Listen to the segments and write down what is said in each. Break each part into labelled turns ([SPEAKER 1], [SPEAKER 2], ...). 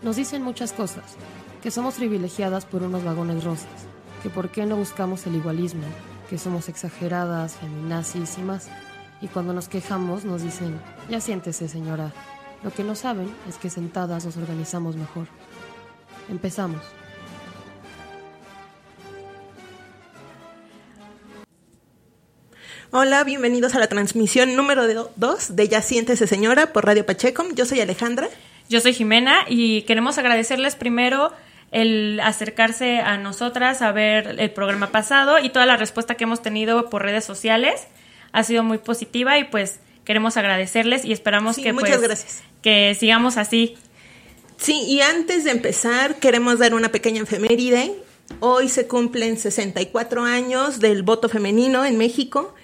[SPEAKER 1] Nos dicen muchas cosas, que somos privilegiadas por unos vagones rosas, que por qué no buscamos el igualismo, que somos exageradas, feminazis y más. Y cuando nos quejamos nos dicen, ya siéntese señora. Lo que no saben es que sentadas nos organizamos mejor. Empezamos.
[SPEAKER 2] Hola, bienvenidos a la transmisión número 2 de Ya Siéntese Señora por Radio Pacheco. Yo soy Alejandra.
[SPEAKER 3] Yo soy Jimena y queremos agradecerles primero el acercarse a nosotras a ver el programa pasado y toda la respuesta que hemos tenido por redes sociales ha sido muy positiva y pues queremos agradecerles y esperamos que
[SPEAKER 2] muchas
[SPEAKER 3] pues,
[SPEAKER 2] gracias.
[SPEAKER 3] que sigamos así.
[SPEAKER 2] Sí, y antes de empezar queremos dar una pequeña efeméride. Hoy se cumplen 64 años del voto femenino en México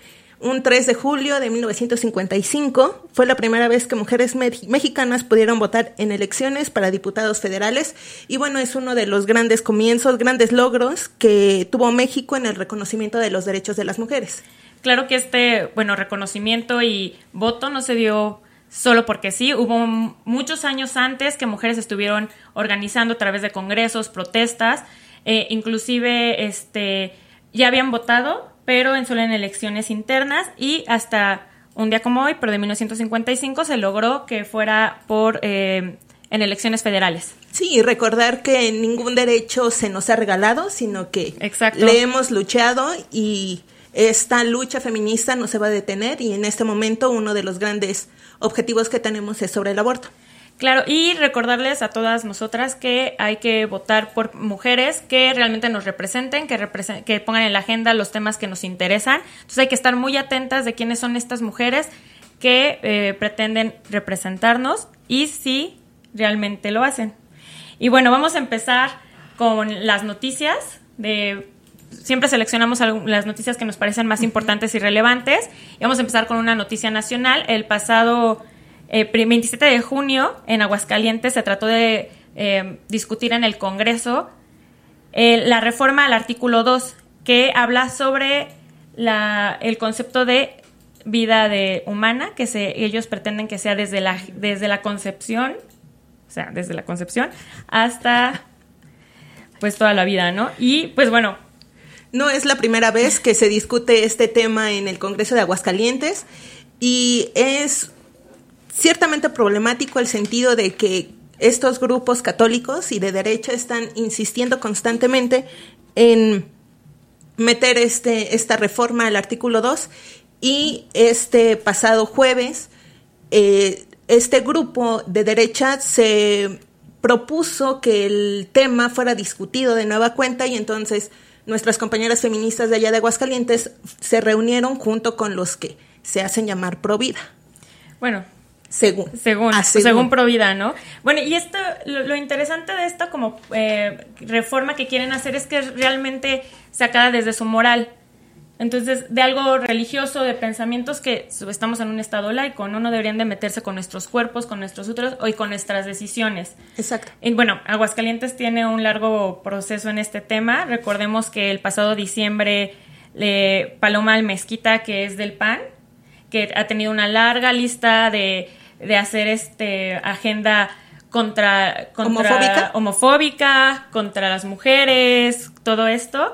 [SPEAKER 2] un 3 de julio de 1955 fue la primera vez que mujeres mexicanas pudieron votar en elecciones para diputados federales y bueno, es uno de los grandes comienzos, grandes logros que tuvo México en el reconocimiento de los derechos de las mujeres.
[SPEAKER 3] Claro que este, bueno, reconocimiento y voto no se dio solo porque sí, hubo muchos años antes que mujeres estuvieron organizando a través de congresos, protestas, eh, inclusive este, ya habían votado pero en solo en elecciones internas y hasta un día como hoy, pero de 1955, se logró que fuera por eh, en elecciones federales.
[SPEAKER 2] Sí, y recordar que ningún derecho se nos ha regalado, sino que le hemos luchado y esta lucha feminista no se va a detener y en este momento uno de los grandes objetivos que tenemos es sobre el aborto.
[SPEAKER 3] Claro, y recordarles a todas nosotras que hay que votar por mujeres que realmente nos representen, que, que pongan en la agenda los temas que nos interesan. Entonces hay que estar muy atentas de quiénes son estas mujeres que eh, pretenden representarnos y si realmente lo hacen. Y bueno, vamos a empezar con las noticias de siempre seleccionamos las noticias que nos parecen más importantes y relevantes. Y vamos a empezar con una noticia nacional. El pasado 27 eh, de junio en Aguascalientes se trató de eh, discutir en el Congreso eh, la reforma al artículo 2 que habla sobre el concepto de vida de humana que ellos pretenden que sea desde la, desde la concepción, o sea, desde la concepción hasta pues toda la vida, ¿no? Y pues bueno.
[SPEAKER 2] No es la primera vez que se discute este tema en el Congreso de Aguascalientes y es ciertamente problemático el sentido de que estos grupos católicos y de derecha están insistiendo constantemente en meter este, esta reforma al artículo 2 y este pasado jueves eh, este grupo de derecha se propuso que el tema fuera discutido de nueva cuenta y entonces nuestras compañeras feministas de allá de Aguascalientes se reunieron junto con los que se hacen llamar pro vida.
[SPEAKER 3] Bueno,
[SPEAKER 2] según.
[SPEAKER 3] Según, ah, según. Provida, ¿no? Bueno, y esto, lo, interesante de esta como eh, reforma que quieren hacer es que es realmente sacada desde su moral. Entonces, de algo religioso, de pensamientos que estamos en un estado laico, ¿no? No deberían de meterse con nuestros cuerpos, con nuestros úteros y con nuestras decisiones.
[SPEAKER 2] Exacto.
[SPEAKER 3] Y bueno, Aguascalientes tiene un largo proceso en este tema. Recordemos que el pasado diciembre, Paloma Almezquita, que es del PAN, que ha tenido una larga lista de de hacer este agenda contra,
[SPEAKER 2] contra
[SPEAKER 3] ¿Homofóbica? contra las mujeres, todo esto,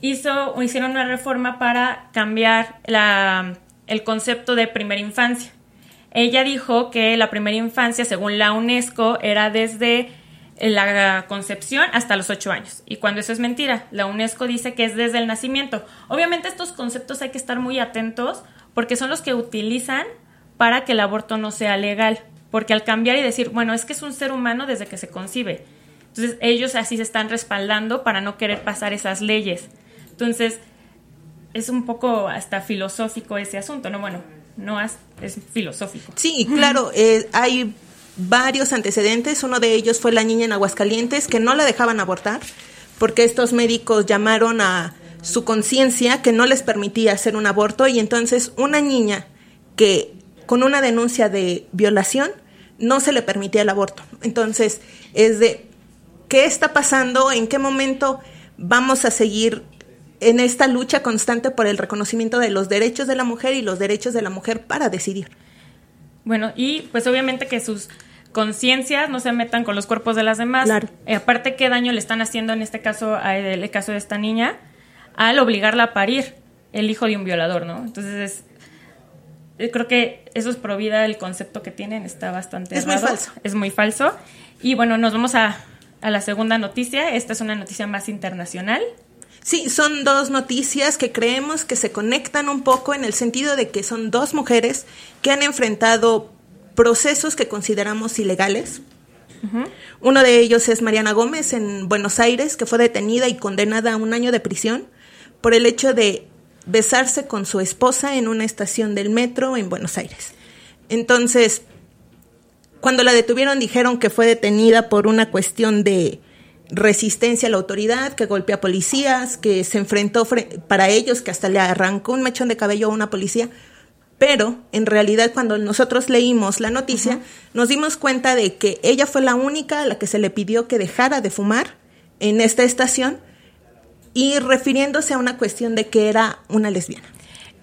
[SPEAKER 3] hizo, hicieron una reforma para cambiar la, el concepto de primera infancia. Ella dijo que la primera infancia, según la UNESCO, era desde la concepción hasta los ocho años. Y cuando eso es mentira, la UNESCO dice que es desde el nacimiento. Obviamente estos conceptos hay que estar muy atentos porque son los que utilizan para que el aborto no sea legal. Porque al cambiar y decir, bueno, es que es un ser humano desde que se concibe. Entonces ellos así se están respaldando para no querer pasar esas leyes. Entonces es un poco hasta filosófico ese asunto, ¿no? Bueno, no es, filosófico.
[SPEAKER 2] Sí, claro, eh, hay varios antecedentes. Uno de ellos fue la niña en Aguascalientes que no la dejaban abortar porque estos médicos llamaron a su conciencia que no les permitía hacer un aborto y entonces una niña que con una denuncia de violación, no se le permitía el aborto. Entonces, es de, ¿qué está pasando? ¿En qué momento vamos a seguir en esta lucha constante por el reconocimiento de los derechos de la mujer y los derechos de la mujer para decidir?
[SPEAKER 3] Bueno, y pues obviamente que sus conciencias, no se metan con los cuerpos de las demás.
[SPEAKER 2] Claro.
[SPEAKER 3] Eh, aparte, ¿qué daño le están haciendo en este caso, el caso de esta niña, al obligarla a parir el hijo de un violador, ¿no? Entonces, es- eh, creo que eso es pro vida, el concepto que tienen está bastante
[SPEAKER 2] Es muy falso.
[SPEAKER 3] Es muy falso. Y bueno, nos vamos a, a la segunda noticia. Esta es una noticia más internacional.
[SPEAKER 2] Sí, son dos noticias que creemos que se conectan un poco en el sentido de que son dos mujeres que han enfrentado procesos que consideramos ilegales. Uno de ellos es Mariana Gómez en Buenos Aires, que fue detenida y condenada a un año de prisión por el hecho de besarse con su esposa en una estación del metro en Buenos Aires. Entonces, cuando la detuvieron dijeron que fue detenida por una cuestión de resistencia a la autoridad, que golpeó a policías, que se enfrentó fre- para ellos, que hasta le arrancó un mechón de cabello a una policía. Pero en realidad cuando nosotros leímos la noticia, nos dimos cuenta de que ella fue la única a la que se le pidió que dejara de fumar en esta estación y refiriéndose a una cuestión de que era una lesbiana.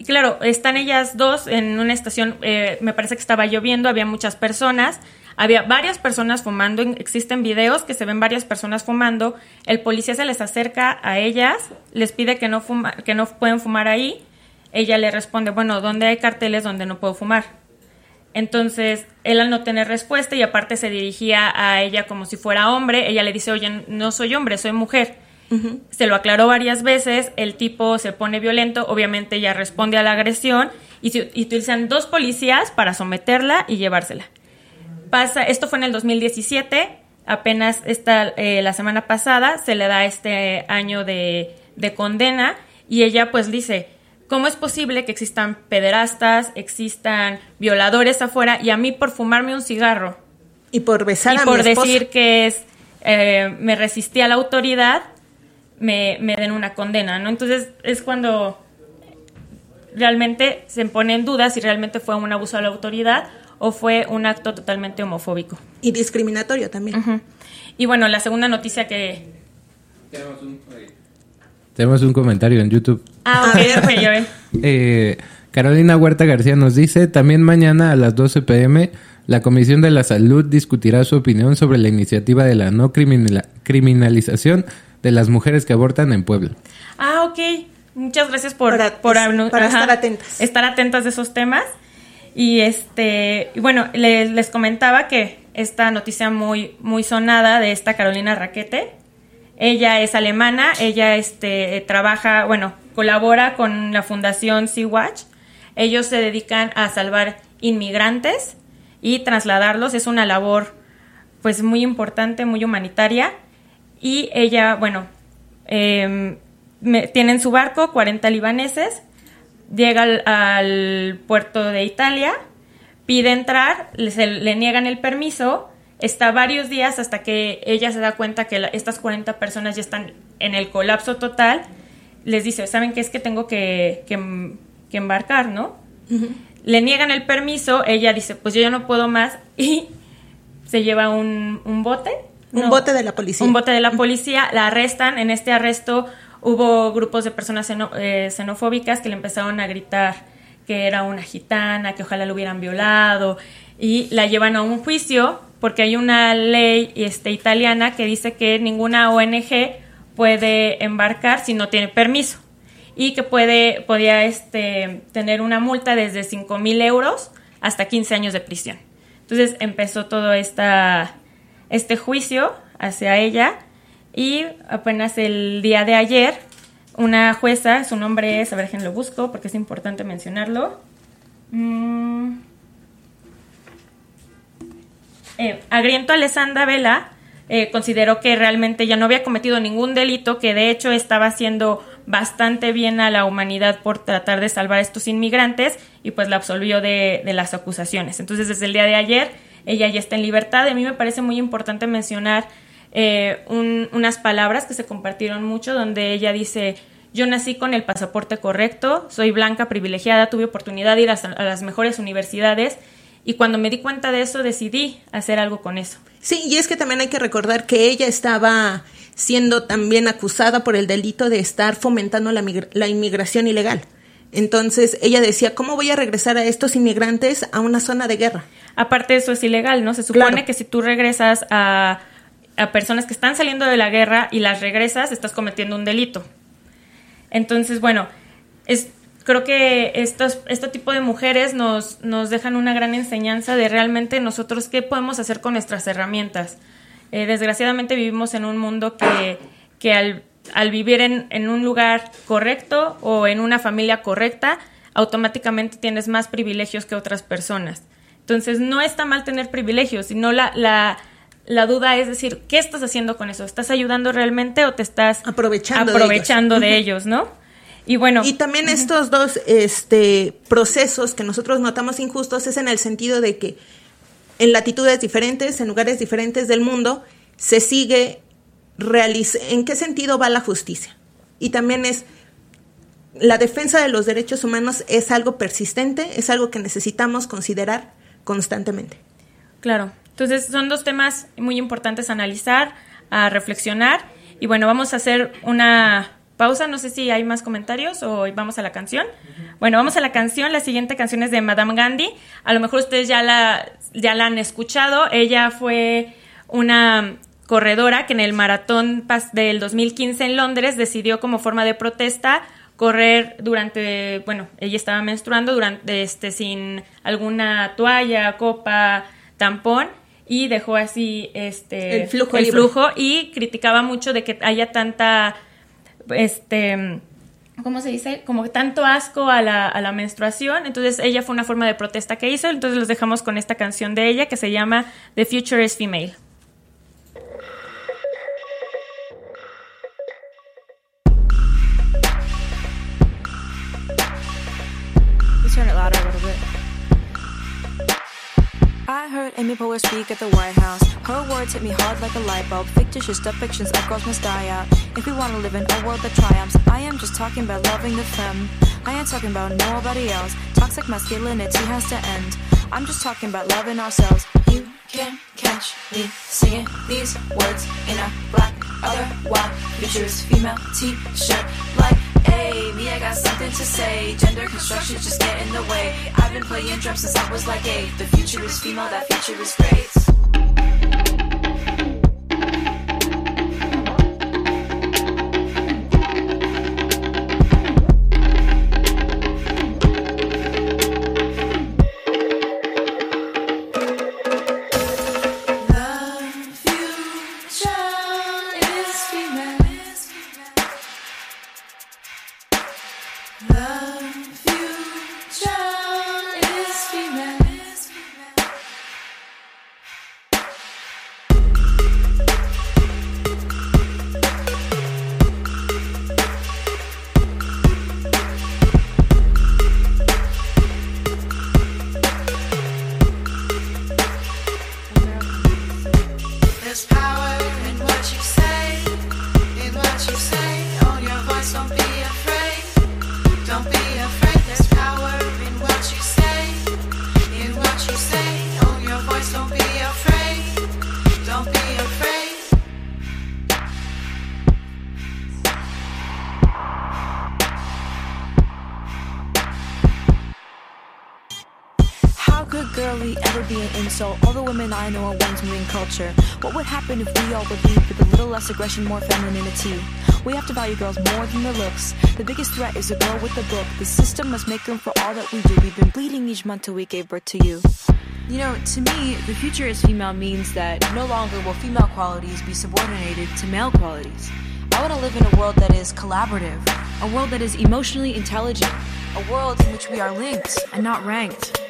[SPEAKER 3] Claro, están ellas dos en una estación, eh, me parece que estaba lloviendo, había muchas personas, había varias personas fumando, en- existen videos que se ven varias personas fumando, el policía se les acerca a ellas, les pide que no, fuma, que no pueden fumar ahí, ella le responde, bueno, ¿dónde hay carteles donde no puedo fumar? Entonces, él al no tener respuesta y aparte se dirigía a ella como si fuera hombre, ella le dice, oye, no soy hombre, soy mujer. Se lo aclaró varias veces, el tipo se pone violento, obviamente ella responde a la agresión y, se- y utilizan dos policías para someterla y llevársela. Pasa, esto fue en el 2017, apenas esta, eh, la semana pasada se le da este año de, de condena y ella pues dice, ¿cómo es posible que existan pederastas, existan violadores afuera y a mí por fumarme un cigarro
[SPEAKER 2] Y por besar
[SPEAKER 3] y
[SPEAKER 2] a
[SPEAKER 3] por
[SPEAKER 2] mi
[SPEAKER 3] decir que es eh, me resistí a la autoridad me, me den una condena no entonces es cuando realmente se pone en duda si realmente fue un abuso a la autoridad o fue un acto totalmente homofóbico
[SPEAKER 2] y discriminatorio también.
[SPEAKER 3] Y bueno la segunda noticia que
[SPEAKER 4] Tenemos un comentario en YouTube.
[SPEAKER 3] ah ok
[SPEAKER 2] ver.
[SPEAKER 3] ok, ya ve.
[SPEAKER 4] Eh, Carolina Huerta García nos dice, también mañana a las 12 pm, la Comisión de la Salud discutirá su opinión sobre la iniciativa de la no criminala- criminalización de las mujeres que abortan en Puebla.
[SPEAKER 3] Ah, ok. Muchas gracias por,
[SPEAKER 2] Para-
[SPEAKER 3] por
[SPEAKER 2] es-
[SPEAKER 3] anu-
[SPEAKER 2] para
[SPEAKER 3] ajá,
[SPEAKER 2] estar atentas.
[SPEAKER 3] Estar atentas de esos temas. Y este, y bueno, les, les comentaba que esta noticia muy, muy sonada de esta Carolina Raquete. Ella es alemana, ella este, trabaja, bueno, colabora con la fundación Sea-Watch. Ellos se dedican a salvar inmigrantes y trasladarlos. Es una labor pues muy importante, muy humanitaria. Y ella, bueno, eh, me- tienen su barco, 40 libaneses, llega al, al puerto de Italia, pide entrar, le, se- le niegan el permiso, está varios días hasta que ella se da cuenta que la- estas 40 personas ya están en el colapso total, les dice, ¿saben qué es que tengo que, que- que embarcar, no? Le niegan el permiso, ella dice, pues yo ya no puedo más y se lleva un, un bote.
[SPEAKER 2] Un
[SPEAKER 3] No,
[SPEAKER 2] bote de la policía.
[SPEAKER 3] Un bote de la policía, la arrestan. En este arresto hubo grupos de personas xeno- eh, xenofóbicas que le empezaron a gritar que era una gitana, que ojalá lo hubieran violado y la llevan a un juicio porque hay una ley este, italiana que dice que ninguna ONG puede embarcar si no tiene permiso y que puede podía este, tener una multa desde 5 mil euros hasta 15 años de prisión. Entonces empezó todo esta, este juicio hacia ella y apenas el día de ayer una jueza, su nombre es, a ver, lo busco porque es importante mencionarlo. Mm. Eh, Agriento Alessandra Vela eh, consideró que realmente ya no había cometido ningún delito, que de hecho estaba haciendo bastante bien a la humanidad por tratar de salvar a estos inmigrantes y pues la absolvió de las acusaciones. Entonces desde el día de ayer ella ya está en libertad. Y a mí me parece muy importante mencionar eh, un- unas palabras que se compartieron mucho donde ella dice, yo nací con el pasaporte correcto, soy blanca, privilegiada, tuve oportunidad de ir a, las mejores universidades y cuando me di cuenta de eso decidí hacer algo con eso.
[SPEAKER 2] Sí, y es que también hay que recordar que ella estaba siendo también acusada por el delito de estar fomentando la, la inmigración ilegal. Entonces ella decía, ¿cómo voy a regresar a estos inmigrantes a una zona de guerra?
[SPEAKER 3] Aparte eso es ilegal, ¿no? Se supone que si tú regresas a, a personas que están saliendo de la guerra y las regresas, estás cometiendo un delito. Entonces, bueno, es, creo que estos, este tipo de mujeres nos, nos dejan una gran enseñanza de realmente nosotros qué podemos hacer con nuestras herramientas. Eh, desgraciadamente vivimos en un mundo que, que al, al vivir en, en, un lugar correcto o en una familia correcta, automáticamente tienes más privilegios que otras personas. Entonces, no está mal tener privilegios, sino la, la, la duda es decir, ¿qué estás haciendo con eso? ¿Estás ayudando realmente o te estás
[SPEAKER 2] aprovechando,
[SPEAKER 3] aprovechando de, ellos. ¿no? Y bueno.
[SPEAKER 2] Y también estos dos este, procesos que nosotros notamos injustos es en el sentido de que en latitudes diferentes, en lugares diferentes del mundo, se sigue en qué sentido va la justicia. Y también es la defensa de los derechos humanos es algo persistente, es algo que necesitamos considerar constantemente.
[SPEAKER 3] Claro. Entonces son dos temas muy importantes a analizar, a reflexionar. Y bueno, vamos a hacer una pausa. No sé si hay más comentarios o vamos a la canción. Bueno, vamos a la canción. La siguiente canción es de Madame Gandhi. A lo mejor ustedes ya la, ya la han escuchado. Ella fue una corredora que en el maratón del 2015 en Londres decidió como forma de protesta correr durante, bueno, ella estaba menstruando durante este sin alguna toalla, copa, tampón y dejó así este
[SPEAKER 2] el flujo,
[SPEAKER 3] el flujo y criticaba mucho de que haya tanta este ¿cómo se dice? Como tanto asco a la, a la menstruación. Entonces ella fue una forma de protesta que hizo. Entonces los dejamos con esta canción de ella que se llama The Future is Female.
[SPEAKER 5] Turn it louder a little bit. I heard Amy Poehler speak at the White House. Her words hit me hard like a light bulb. Fictitious depictions of girls must die out. If we want to live in a world that triumphs, I am just talking about loving the femme. I ain't talking about nobody else. Toxic masculinity has to end. I'm just talking about loving ourselves. You can't catch me singing these words in a black other white futurist female t-shirt like Hey, me, I got something to say. Gender construction just get in the way. I've been playing drums since I was like eight. The future is female, that future is great. I know are ones moving culture. What would happen if we all believed with a little less aggression, more femininity? We have to value girls more than their looks. The biggest threat is a girl with a book. The system must make room for all that we do. We've been bleeding each month till we gave birth to you. You know, to me, the future is female means that no longer will female qualities be subordinated to male qualities. I want to live in a world that is collaborative, a world that is emotionally intelligent, a world in which we are linked and not ranked.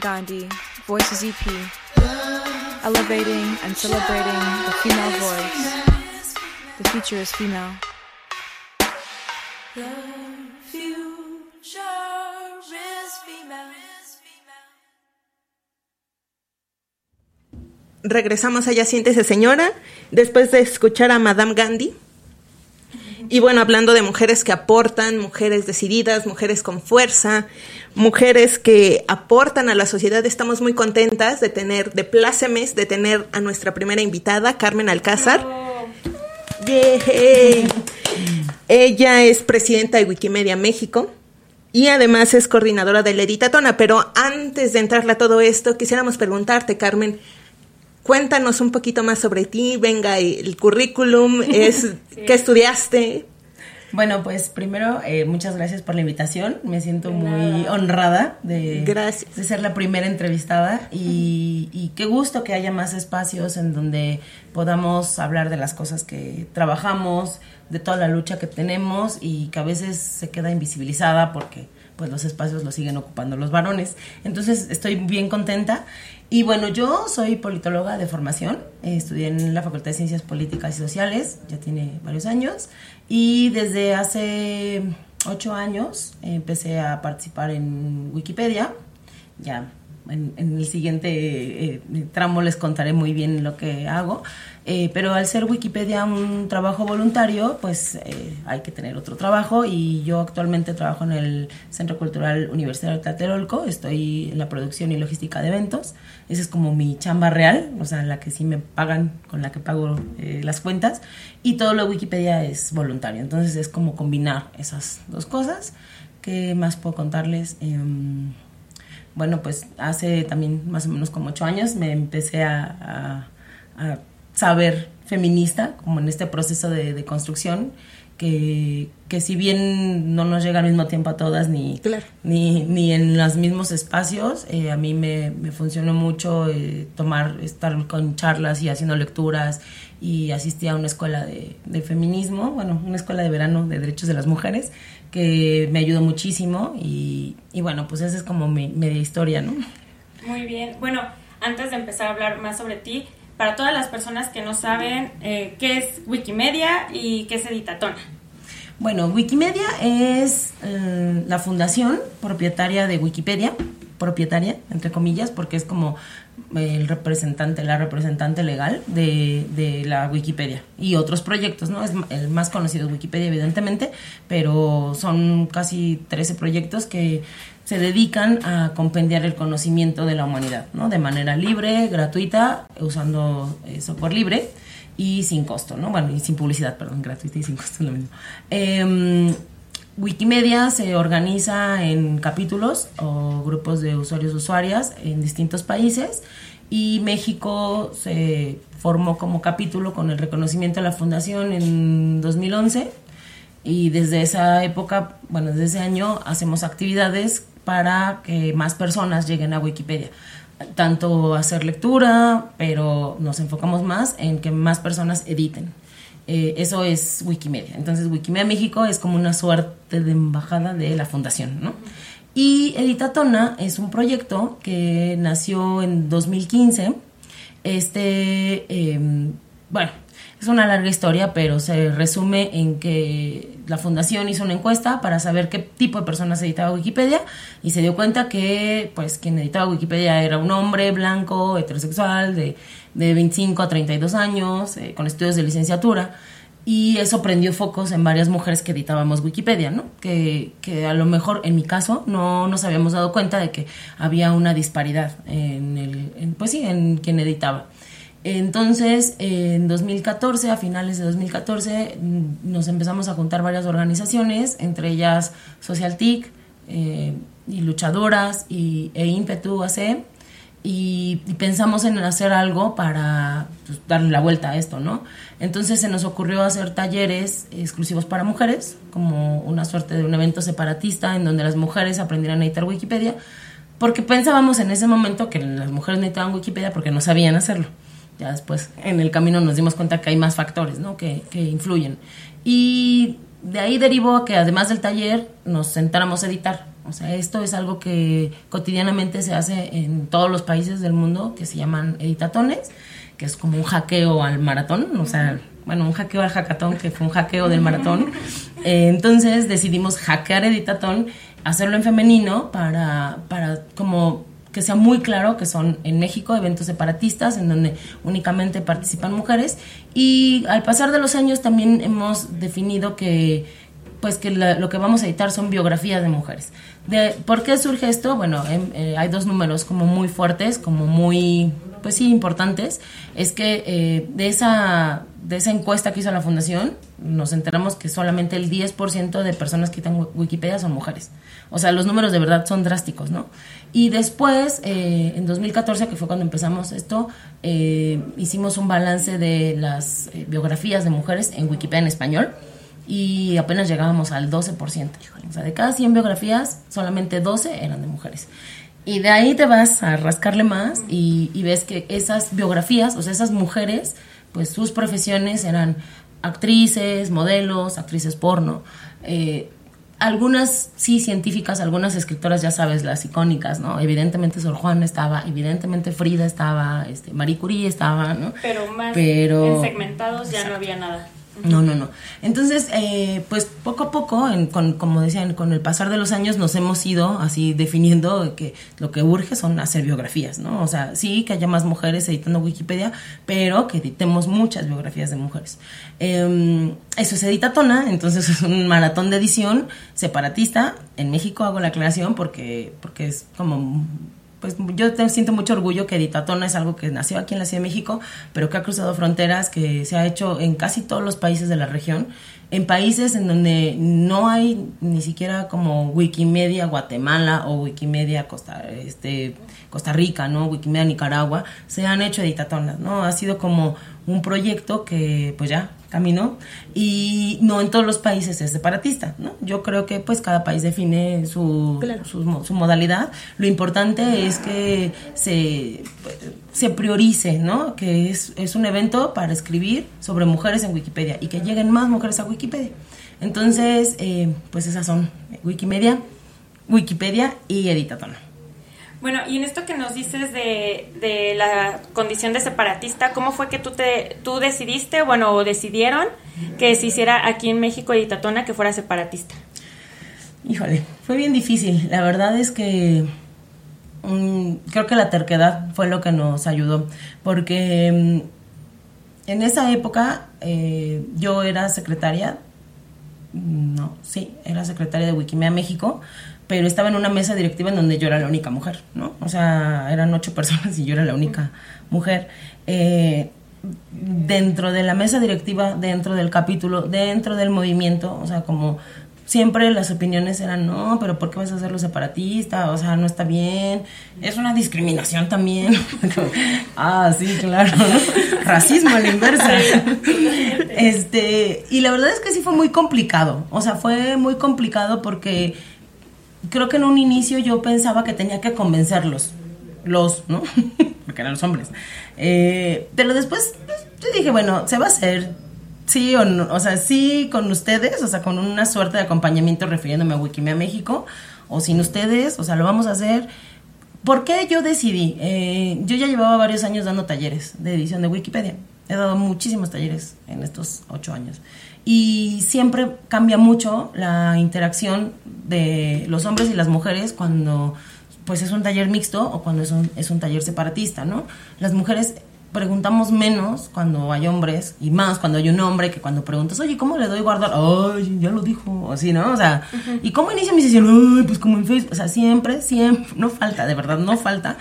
[SPEAKER 5] Gandhi Voices EP, elevating and celebrating the female voice. The future is female.
[SPEAKER 2] Regresamos allá, siéntese señora, después de escuchar a Madame Gandhi. Y bueno, hablando de mujeres que aportan, mujeres decididas, mujeres con fuerza, mujeres que aportan a la sociedad, estamos muy contentas de tener, de plácemes, de tener a nuestra primera invitada, Carmen Alcázar. Yay. Ella es presidenta de Wikimedia México y además es coordinadora de la Editatona. Pero antes de entrarle a todo esto, quisiéramos preguntarte, Carmen, cuéntanos un poquito más sobre ti. Venga, el currículum, es qué estudiaste.
[SPEAKER 6] Bueno, pues primero, eh, muchas gracias por la invitación. Me siento muy honrada de,
[SPEAKER 2] Gracias.
[SPEAKER 6] de ser la primera entrevistada y, y qué gusto que haya más espacios en donde podamos hablar de las cosas que trabajamos, de toda la lucha que tenemos y que a veces se queda invisibilizada porque pues los espacios los siguen ocupando los varones. Entonces estoy bien contenta. Y bueno, yo soy politóloga de formación, eh, estudié en la Facultad de Ciencias Políticas y Sociales, ya tiene varios años, y desde hace ocho años eh, empecé a participar en Wikipedia, ya en, en el siguiente eh, tramo les contaré muy bien lo que hago, eh, pero al ser Wikipedia un trabajo voluntario, pues eh, hay que tener otro trabajo. Y yo actualmente trabajo en el Centro Cultural Universitario de Tlatelolco, estoy en la producción y logística de eventos, esa es como mi chamba real, o sea, la que sí me pagan, con la que pago eh, las cuentas, y todo lo de Wikipedia es voluntario, entonces es como combinar esas dos cosas. ¿Qué más puedo contarles? Bueno, pues hace también más o menos como ocho años me empecé a, a, a saber feminista, como en este proceso de, de construcción, que, que, si bien no nos llega al mismo tiempo a todas ni,
[SPEAKER 2] claro.
[SPEAKER 6] ni, ni, en los mismos espacios, eh, a mí me, me funcionó mucho eh, tomar, estar con charlas y haciendo lecturas y asistí a una escuela de, de, feminismo, bueno, una escuela de verano de derechos de las mujeres, que me ayudó muchísimo y, y bueno, pues esa es como mi media historia, ¿no?
[SPEAKER 3] Muy bien. Bueno, antes de empezar a hablar más sobre ti, para todas las personas que no saben eh, qué es Wikimedia y qué es Editatona.
[SPEAKER 6] Bueno, Wikimedia es eh, la fundación propietaria de Wikipedia, propietaria, entre comillas, porque es como el representante, la representante legal de, de, la Wikipedia y otros proyectos, ¿no? Es el más conocido Wikipedia, evidentemente, pero son casi 13 proyectos que se dedican a compendiar el conocimiento de la humanidad, ¿no? De manera libre, gratuita, usando eh, software libre y sin costo, ¿no? Bueno, y sin publicidad, perdón, gratuita y sin costo, lo mismo. Eh, Wikimedia se organiza en capítulos o grupos de usuarios usuarias en distintos países y México se formó como capítulo con el reconocimiento de la fundación en 2011 y desde esa época, bueno, desde ese año hacemos actividades para que más personas lleguen a Wikipedia. Tanto hacer lectura, pero nos enfocamos más en que más personas editen. Eh, eso es Wikimedia. Entonces, Wikimedia México es como una suerte de embajada de la fundación, ¿no? Y Editatona es un proyecto que nació en 2015. Este, eh, bueno, es una larga historia, pero se resume en que la fundación hizo una encuesta para saber qué tipo de personas editaba Wikipedia y se dio cuenta que, pues, quien editaba Wikipedia era un hombre blanco, heterosexual, de de 25 a 32 años, eh, con estudios de licenciatura, y eso prendió focos en varias mujeres que editábamos Wikipedia, ¿no? Que, que a lo mejor, en mi caso, no nos habíamos dado cuenta de que había una disparidad en el, pues sí, en quien editaba. Entonces, en 2014, a finales de 2014, nos empezamos a juntar varias organizaciones, entre ellas SocialTIC eh, y Luchadoras y, e Impetu AC, y, pensamos en hacer algo para pues, darle la vuelta a esto, ¿no? Entonces se nos ocurrió hacer talleres exclusivos para mujeres, como una suerte de un evento separatista en donde las mujeres aprendieran a editar Wikipedia, porque pensábamos en ese momento que las mujeres necesitaban Wikipedia porque no sabían hacerlo. Ya después en el camino nos dimos cuenta que hay más factores ¿no? que, que influyen. Y de ahí derivó que además del taller nos sentáramos a editar. O sea, esto es algo que cotidianamente se hace en todos los países del mundo que se llaman editatones, que es como un hackeo al maratón, o sea, bueno, un hackeo al hackatón, que fue un hackeo del maratón. Eh, entonces decidimos hackear Editatón, hacerlo en femenino para, para como que sea muy claro que son en México eventos separatistas en donde únicamente participan mujeres y al pasar de los años también hemos definido que pues que la- lo que vamos a editar son biografías de mujeres. De, ¿Por qué surge esto? Bueno, em, eh, hay dos números como muy fuertes, como muy, pues sí, importantes. Es que eh, de, esa, de esa encuesta que hizo la fundación, nos enteramos que solamente el 10% de personas que editan Wikipedia son mujeres. O sea, los números de verdad son drásticos, ¿no? Y después, eh, en 2014, que fue cuando empezamos esto, eh, hicimos un balance de las eh, biografías de mujeres en Wikipedia en español y apenas llegábamos al 12%. híjole. O sea, de cada 100 biografías, solamente 12 eran de mujeres. Y de ahí te vas a rascarle más y, y ves que esas biografías, o sea, esas mujeres, pues sus profesiones eran actrices, modelos, actrices porno. eh, algunas sí científicas, algunas escritoras, ya sabes, las icónicas, ¿no? Evidentemente Sor Juana estaba, evidentemente Frida estaba, este, Marie Curie estaba, ¿no?
[SPEAKER 3] Pero más
[SPEAKER 6] Pero-
[SPEAKER 3] en segmentados ya no había nada.
[SPEAKER 6] No, no, no. Entonces, eh, pues poco a poco, en- con, como decían, con el pasar de los años nos hemos ido así definiendo que lo que urge son hacer biografías, ¿no? O sea, sí que haya más mujeres editando Wikipedia, pero que editemos muchas biografías de mujeres. Eh, eso es Editatona, entonces es un maratón de edición separatista. En México hago la aclaración porque, porque es como pues yo siento mucho orgullo que Editatona es algo que nació aquí en la Ciudad de México, pero que ha cruzado fronteras, que se ha hecho en casi todos los países de la región, en países en donde no hay ni siquiera como Wikimedia Guatemala o Wikimedia Costa, este, Costa Rica, ¿no? Wikimedia Nicaragua, se han hecho editatonas, ¿no? Ha sido como un proyecto que pues ya caminó y no en todos los países es separatista, ¿no? Yo creo que pues cada país define su, su, mo- su modalidad. Lo importante es que se, se priorice, ¿no? Que es, es un evento para escribir sobre mujeres en Wikipedia y que lleguen más mujeres a Wikipedia. Entonces, eh, pues esas son Wikimedia, Wikipedia y Editatona.
[SPEAKER 3] Bueno, y en esto que nos dices de, de la condición de separatista, ¿cómo fue que tú te tú decidiste, bueno, o decidieron que se hiciera aquí en México Editatona que fuera separatista?
[SPEAKER 6] Híjole, fue bien difícil. La verdad es que mm, creo que la terquedad fue lo que nos ayudó, porque mm, en esa época eh, yo era secretaria, mm, no, sí, era secretaria de Wikimedia México, pero estaba en una mesa directiva en donde yo era la única mujer, ¿no? O sea, eran ocho personas y yo era la única mujer. Eh, dentro de la mesa directiva, dentro del capítulo, dentro del movimiento, o sea, como siempre las opiniones eran, no, pero ¿por qué vas a hacerlo separatista? O sea, no está bien, es una discriminación también. ah, sí, claro, racismo a la inversa. este, y la verdad es que sí fue muy complicado, o sea, fue muy complicado porque creo que en un inicio yo pensaba que tenía que convencerlos, los, ¿no? Porque eran los hombres. Eh, pero después pues, yo dije, bueno, se va a hacer, sí o no, o sea, sí con ustedes, o sea, con una suerte de acompañamiento refiriéndome a Wikimedia México, o sin ustedes, o sea, lo vamos a hacer. ¿Por qué yo decidí? Eh, yo ya llevaba varios años dando talleres de edición de Wikipedia. He dado muchísimos talleres en estos ocho años. Y siempre cambia mucho la interacción de los hombres y las mujeres cuando pues es un taller mixto o cuando es un, es un taller separatista, ¿no? Las mujeres preguntamos menos cuando hay hombres y más cuando hay un hombre que cuando preguntas, oye, ¿cómo le doy guardar? Ay, ya lo dijo, o así, ¿no? O sea, ¿y cómo inicia mi sesión? Ay, pues como en Facebook, o sea, siempre, siempre, no falta, de verdad, no falta.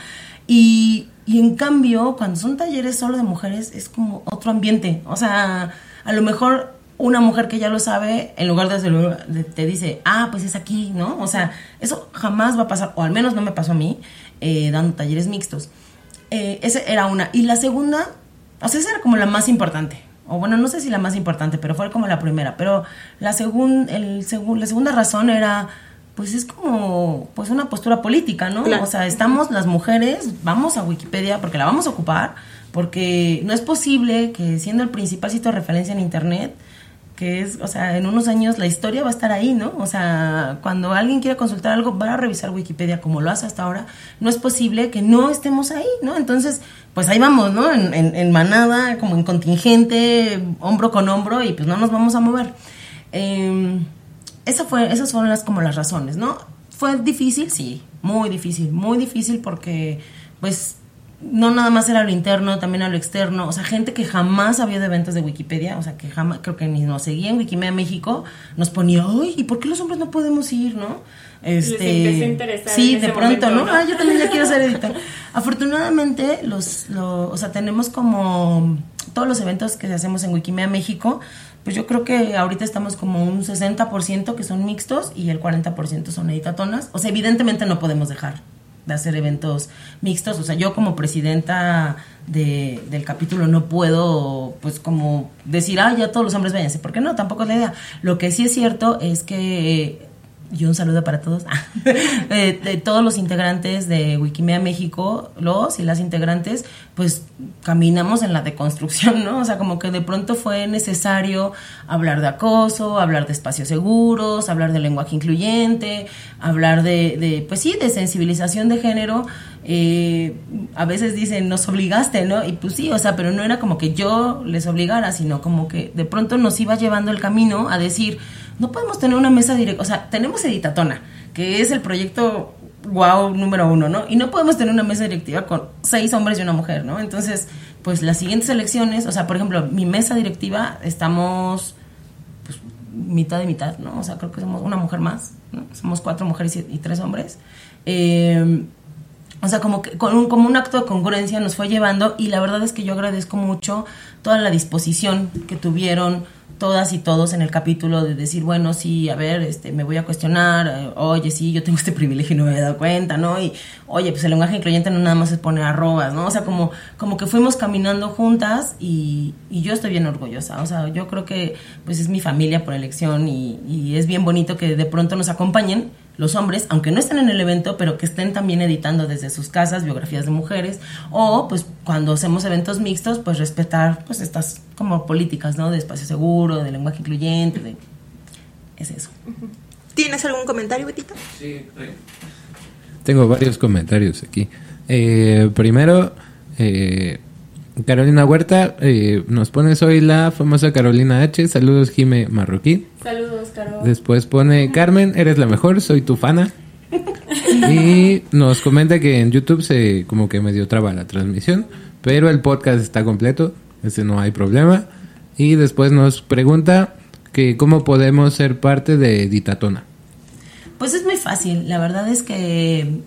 [SPEAKER 6] Y, y en cambio, cuando son talleres solo de mujeres, es como otro ambiente. O sea, a lo mejor una mujer que ya lo sabe, en lugar de, te dice, ah, pues es aquí, ¿no? O sea, eso jamás va a pasar, o al menos no me pasó a mí, eh, dando talleres mixtos. Eh, esa era una. Y la segunda, o sea, esa era como la más importante. O bueno, no sé si la más importante, pero fue como la primera. Pero la, segun, el segun, la segunda razón era, pues es como pues una postura política, ¿no?
[SPEAKER 2] Claro.
[SPEAKER 6] O sea, estamos las mujeres, vamos a Wikipedia porque la vamos a ocupar, porque no es posible que siendo el principal sitio de referencia en internet, que es, o sea, en unos años la historia va a estar ahí, ¿no? O sea, cuando alguien quiera consultar algo, va a revisar Wikipedia como lo hace hasta ahora, no es posible que no estemos ahí, ¿no? Entonces, pues ahí vamos, ¿no? En, en- en manada, como en contingente, hombro con hombro, y pues no nos vamos a mover. Eh, esa fue, esas fueron las, como las razones, ¿no? ¿Fue difícil? Sí, muy difícil, muy difícil porque, pues, no nada más era lo interno, también era lo externo. O sea, gente que jamás había de eventos de Wikipedia, o sea, que jamás, creo que ni nos seguía en Wikimedia México, nos ponía, ¡ay! ¿Y por qué los hombres no podemos ir, no? Este,
[SPEAKER 3] a
[SPEAKER 6] sí,
[SPEAKER 3] en
[SPEAKER 6] de
[SPEAKER 3] ese
[SPEAKER 6] pronto,
[SPEAKER 3] momento,
[SPEAKER 6] ¿no?
[SPEAKER 3] ¿no?
[SPEAKER 6] Ah, yo también ya quiero ser editor. Afortunadamente, los, lo- o sea, tenemos como todos los eventos que hacemos en Wikimedia México, pues yo creo que ahorita estamos como un 60% que son mixtos y el 40% son editatonas. O sea, evidentemente no podemos dejar de hacer eventos mixtos. O sea, yo como presidenta de- del capítulo no puedo, pues, como decir, ah, ya todos los hombres váyanse, porque no, tampoco es la idea. Lo que sí es cierto es que y un saludo para todos, de todos los integrantes de Wikimedia México, los y las integrantes, pues caminamos en la deconstrucción, ¿no? O sea, como que de pronto fue necesario hablar de acoso, hablar de espacios seguros, hablar de lenguaje incluyente, hablar de, de pues sí, de sensibilización de género. Eh, a veces dicen, nos obligaste, ¿no? Y pues sí, o sea, pero no era como que yo les obligara, sino como que de pronto nos iba llevando el camino a decir, no podemos tener una mesa directa, o sea, tenemos Editatona, que es el proyecto wow número uno, ¿no? Y no podemos tener una mesa directiva con seis hombres y una mujer, ¿no? Entonces, pues las siguientes elecciones, o sea, por ejemplo, mi mesa directiva estamos pues, mitad de mitad, ¿no? O sea, creo que somos una mujer más, ¿no? Somos cuatro mujeres y, tres hombres. Eh, o sea, como que con un, como un acto de congruencia nos fue llevando y la verdad es que yo agradezco mucho toda la disposición que tuvieron todas y todos en el capítulo de decir, bueno, sí, a ver, este, me voy a cuestionar, eh, oye, sí, yo tengo este privilegio y no me había dado cuenta, ¿no? Y, oye, pues el lenguaje incluyente no nada más es poner arrobas, ¿no? O sea, como, como que fuimos caminando juntas y, y yo estoy bien orgullosa, o sea, yo creo que pues es mi familia por elección y, y es bien bonito que de pronto nos acompañen los hombres, aunque no estén en el evento, pero que estén también editando desde sus casas biografías de mujeres, o pues cuando hacemos eventos mixtos, pues respetar pues estas como políticas, ¿no? De espacio seguro, de lenguaje incluyente, de... es eso.
[SPEAKER 2] ¿Tienes algún comentario, Betito?
[SPEAKER 4] Tengo varios comentarios aquí. Eh, primero, eh, Carolina Huerta eh, nos pone soy la famosa Carolina H. Saludos, Jime Marroquí.
[SPEAKER 3] Saludos, Caro.
[SPEAKER 4] Después pone Carmen, eres la mejor, soy tu fana. y nos comenta que en YouTube se como que medio traba la transmisión, pero el podcast está completo, ese no hay problema. Y después nos pregunta que cómo podemos ser parte de Ditatona.
[SPEAKER 6] Pues es muy fácil, la verdad es que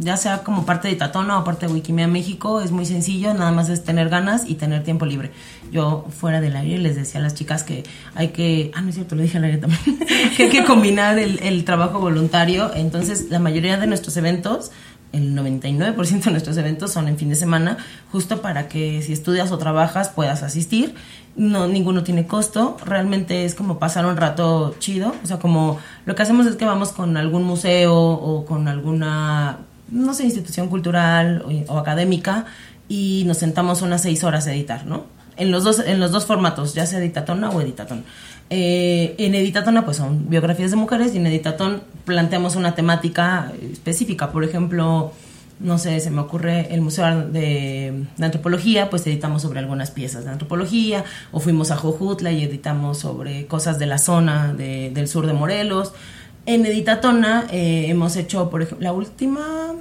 [SPEAKER 6] ya sea como parte de Tatona o parte de Wikimedia México, es muy sencillo, nada más es tener ganas y tener tiempo libre. Yo fuera del aire les decía a las chicas que hay que, ah, no es cierto, lo dije al aire también, que hay que combinar el, el trabajo voluntario, entonces la mayoría de nuestros eventos el 99% de nuestros eventos son en fin de semana, justo para que si estudias o trabajas puedas asistir. No, ninguno tiene costo, realmente es como pasar un rato chido, o sea, como lo que hacemos es que vamos con algún museo o con alguna, no sé, institución cultural o, académica y nos sentamos unas seis horas a editar, ¿no? En los dos, en los dos formatos, ya sea editatona o editatón. Eh, en Editatona pues son biografías de mujeres y en Editatón planteamos una temática específica. Por ejemplo, no sé, se me ocurre el Museo de, Antropología, pues editamos sobre algunas piezas de antropología, o fuimos a Jojutla y editamos sobre cosas de la zona de, del sur de Morelos. En Editatona eh, hemos hecho, por ejemplo, la última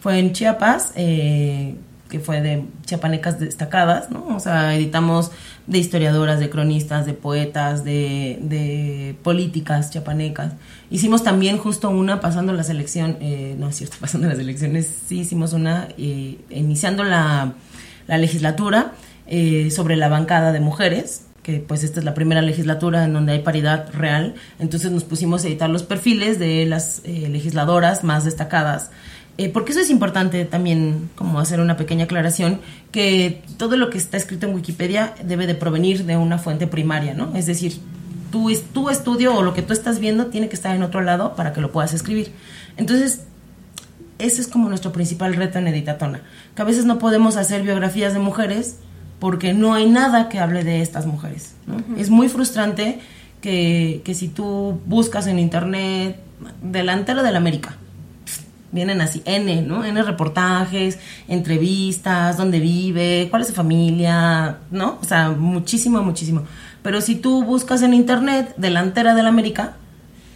[SPEAKER 6] fue en Chiapas, eh, que fue de chiapanecas destacadas, ¿no? O sea, editamos de historiadoras, de cronistas, de poetas, de, de políticas chiapanecas. Hicimos también justo una pasando la selección, eh, no es cierto, pasando las elecciones, sí hicimos una eh, iniciando la, la legislatura eh, sobre la bancada de mujeres, que pues esta es la primera legislatura en donde hay paridad real, entonces nos pusimos a editar los perfiles de las eh, legisladoras más destacadas eh, porque eso es importante también, como hacer una pequeña aclaración, que todo lo que está escrito en Wikipedia debe de provenir de una fuente primaria, ¿no? Es decir, tu, es- tu estudio o lo que tú estás viendo tiene que estar en otro lado para que lo puedas escribir. Entonces, ese es como nuestro principal reto en Editatona, que a veces no podemos hacer biografías de mujeres porque no hay nada que hable de estas mujeres. ¿no? Es muy frustrante que, que si tú buscas en internet delantero del América, vienen así, N, ¿no? N reportajes, entrevistas, dónde vive, cuál es su familia, ¿no? O sea, muchísimo, muchísimo. Pero si tú buscas en internet delantera del América,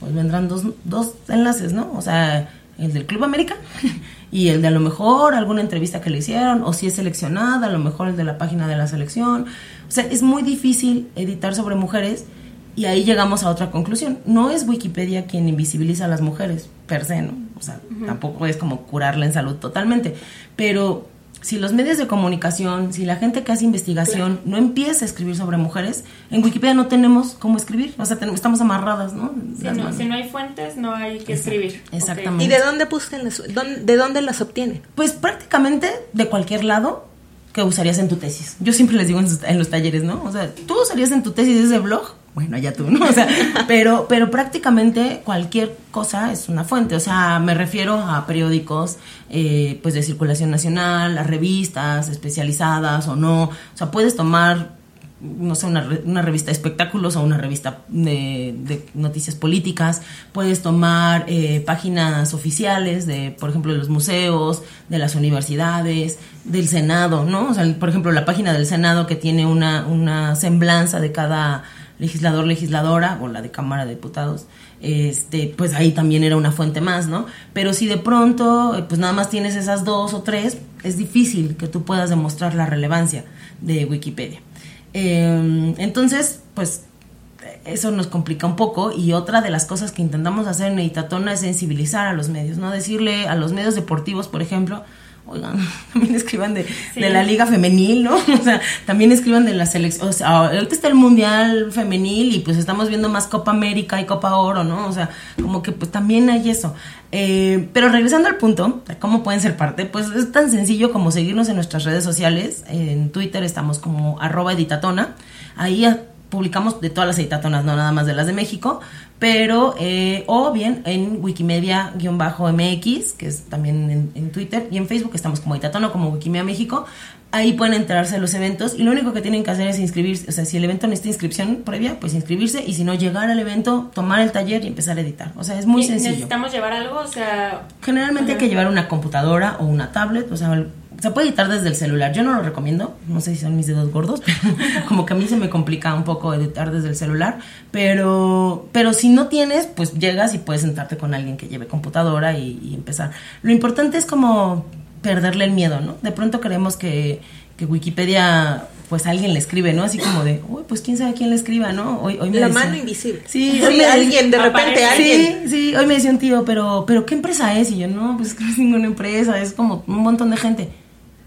[SPEAKER 6] pues vendrán dos, dos enlaces, ¿no? O sea, el del Club América y el de a lo mejor alguna entrevista que le hicieron, o si es seleccionada, a lo mejor el de la página de la selección. O sea, es muy difícil editar sobre mujeres y ahí llegamos a otra conclusión. No es Wikipedia quien invisibiliza a las mujeres, per se, ¿no? O sea, tampoco es como curarla en salud totalmente. Pero si los medios de comunicación, si la gente que hace investigación no empieza a escribir sobre mujeres, en Wikipedia no tenemos cómo escribir. O sea, estamos amarradas, ¿no?
[SPEAKER 3] Si no,
[SPEAKER 6] manos.
[SPEAKER 3] si no hay fuentes, no hay que escribir.
[SPEAKER 6] Exactamente.
[SPEAKER 2] ¿Y de dónde buscan las, dónde- de dónde las obtienen?
[SPEAKER 6] Pues prácticamente de cualquier lado que usarías en tu tesis. Yo siempre les digo en los talleres, ¿no? O sea, tú usarías en tu tesis ese blog. Bueno, ya tú, ¿no? O sea, pero, pero prácticamente cualquier cosa es una fuente. O sea, me refiero a periódicos, eh, pues de circulación nacional, a revistas especializadas o no. O sea, puedes tomar no sé, una, una revista de espectáculos o una revista de, de noticias políticas. Puedes tomar eh, páginas oficiales de, por ejemplo, de los museos, de las universidades, del Senado, ¿no? O sea, por ejemplo, la página del Senado que tiene una, una semblanza de cada legislador, legisladora, o la de Cámara de Diputados, este, pues ahí también era una fuente más, ¿no? Pero si de pronto, eh, pues nada más tienes esas dos o tres, es difícil que tú puedas demostrar la relevancia de Wikipedia. Eh, entonces, pues eso nos complica un poco y otra de las cosas que intentamos hacer en Editatona es sensibilizar a los medios, ¿no? Decirle a los medios deportivos, por ejemplo, oigan, también escriban de, de la liga femenil, ¿no? O sea, también escriban de la selección, o sea, ahorita está el mundial femenil y pues estamos viendo más Copa América y Copa Oro, ¿no? O sea, como que pues también hay eso. Eh, pero regresando al punto, cómo pueden ser parte, pues es tan sencillo como seguirnos en nuestras redes sociales. En Twitter estamos como arroba editatona. Ahí ah, publicamos de todas las editatonas, no nada más de las de México. Pero, eh, o bien en Wikimedia-MX, que es también en, en Twitter, y en Facebook estamos como Editatona, como Wikimedia México. Ahí pueden enterarse de los eventos y lo único que tienen que hacer es inscribirse. O sea, si el evento necesita inscripción previa, pues inscribirse y si no, llegar al evento, tomar el taller y empezar a editar. O sea, es muy
[SPEAKER 3] ¿Y
[SPEAKER 6] sencillo.
[SPEAKER 3] ¿Necesitamos llevar algo? O sea,
[SPEAKER 6] Generalmente hay que llevar una computadora o una tablet, o sea, se puede editar desde el celular. Yo no lo recomiendo, no sé si son mis dedos gordos, pero como que a mí se me complica un poco editar desde el celular, pero pero si no tienes, pues llegas y puedes sentarte con alguien que lleve computadora y, y empezar. Lo importante es como perderle el miedo, ¿no? De pronto creemos que, que Wikipedia pues alguien le escribe, ¿no? Así como de, uy, pues quién sabe quién le escriba, ¿no? Hoy, hoy me
[SPEAKER 2] La
[SPEAKER 6] decía-
[SPEAKER 2] mano invisible.
[SPEAKER 6] Sí,
[SPEAKER 2] Sí,
[SPEAKER 6] hoy me-
[SPEAKER 2] alguien, de repente alguien.
[SPEAKER 6] Sí, sí, hoy me decía un tío, pero, pero ¿qué empresa es? Y yo, no, pues es que no es ninguna empresa, es como un montón de gente.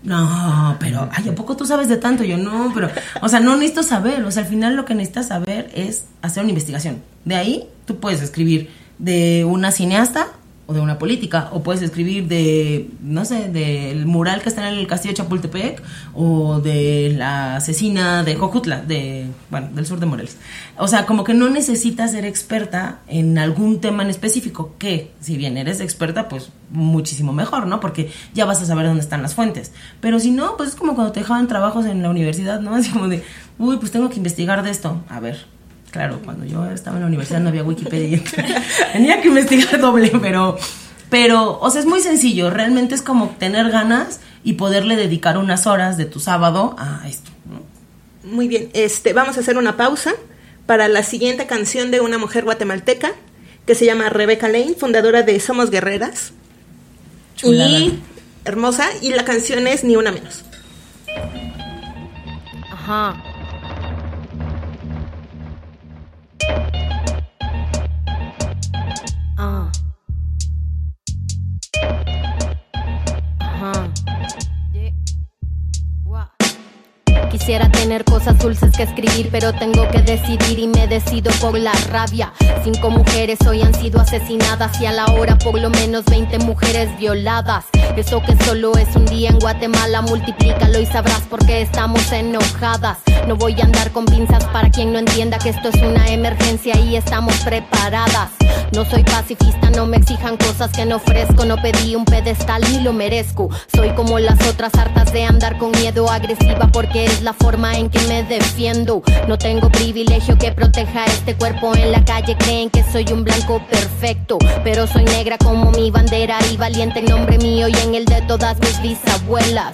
[SPEAKER 6] No, pero, ay, ¿a poco tú sabes de tanto? Yo, no, pero, o sea, no necesito saber, o sea, al final lo que necesitas saber es hacer una investigación. De ahí tú puedes escribir de una cineasta o de una política, o puedes escribir de, no sé, del mural que está en el castillo de Chapultepec, o de la asesina de Jojutla, de, bueno, del sur de Morelos. O sea, como que no necesitas ser experta en algún tema en específico, que si bien eres experta, pues muchísimo mejor, ¿no? Porque ya vas a saber dónde están las fuentes. Pero si no, pues es como cuando te dejaban trabajos en la universidad, ¿no? Así como de, uy, pues tengo que investigar de esto. A ver, claro, cuando yo estaba en la universidad no había Wikipedia. y Tenía que investigar doble, pero, pero, o sea, es muy sencillo. Realmente es como tener ganas y poderle dedicar unas horas de tu sábado a esto, ¿no?
[SPEAKER 2] Muy bien, este, vamos a hacer una pausa para la siguiente canción de una mujer guatemalteca que se llama Rebeca Lane, fundadora de Somos Guerreras.
[SPEAKER 6] Chulada.
[SPEAKER 2] Y hermosa, y la canción es Ni una menos.
[SPEAKER 1] Ajá.
[SPEAKER 7] Cosas dulces que escribir, pero tengo que decidir y me decido por la rabia. Cinco mujeres hoy han sido asesinadas y a la hora por lo menos 20 mujeres violadas. Eso que solo es un día en Guatemala, multiplícalo y sabrás por qué estamos enojadas. No voy a andar con pinzas para quien no entienda que esto es una emergencia y estamos preparadas. No soy pacifista, no me exijan cosas que no ofrezco. No pedí un pedestal ni lo merezco. Soy como las otras hartas de andar con miedo agresiva porque es la forma en que me defiendo. No tengo privilegio que proteja este cuerpo en la calle. Creen que soy un blanco perfecto, pero soy negra como mi bandera y valiente en nombre mío y en el de todas mis bisabuelas.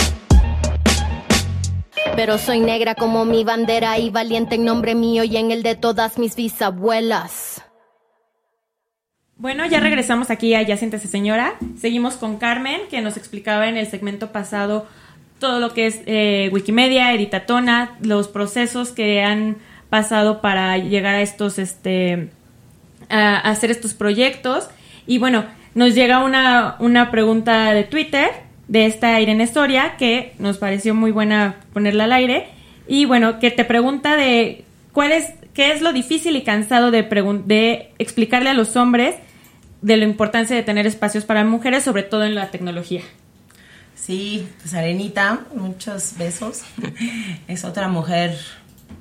[SPEAKER 7] pero soy negra como mi bandera y valiente en nombre mío y en el de todas mis bisabuelas.
[SPEAKER 3] Bueno, ya regresamos aquí a Ya Siéntese Señora. Seguimos con Carmen, que nos explicaba en el segmento pasado todo lo que es eh, Wikimedia, Editatona, los procesos que han pasado para llegar a estos, este, a hacer estos proyectos. Y bueno, nos llega una, una pregunta de Twitter de esta Irene Soria, que nos pareció muy buena ponerla al aire. Y bueno, que te pregunta de cuál es, qué es lo difícil y cansado de, de explicarle a los hombres de la importancia de tener espacios para mujeres, sobre todo en la tecnología.
[SPEAKER 6] Sí, pues Arenita, muchos besos. es otra mujer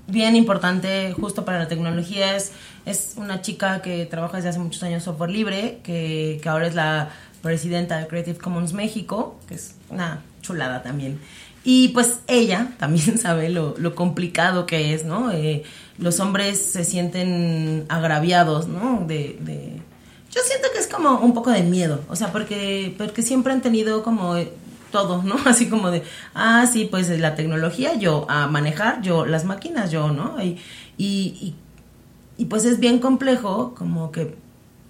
[SPEAKER 6] bien importante justo para la tecnología. Es, es una chica que trabaja desde hace muchos años software libre, que, que ahora es la presidenta de Creative Commons México, que es una chulada también. Y pues ella también sabe lo, lo complicado que es, ¿no? Eh, los hombres se sienten agraviados, ¿no? De, Yo siento que es como un poco de miedo, o sea, porque, porque siempre han tenido como eh, todo, ¿no? Así como de, ah, sí, pues la tecnología, yo, a manejar, yo, las máquinas, yo, ¿no? Y, y pues es bien complejo como que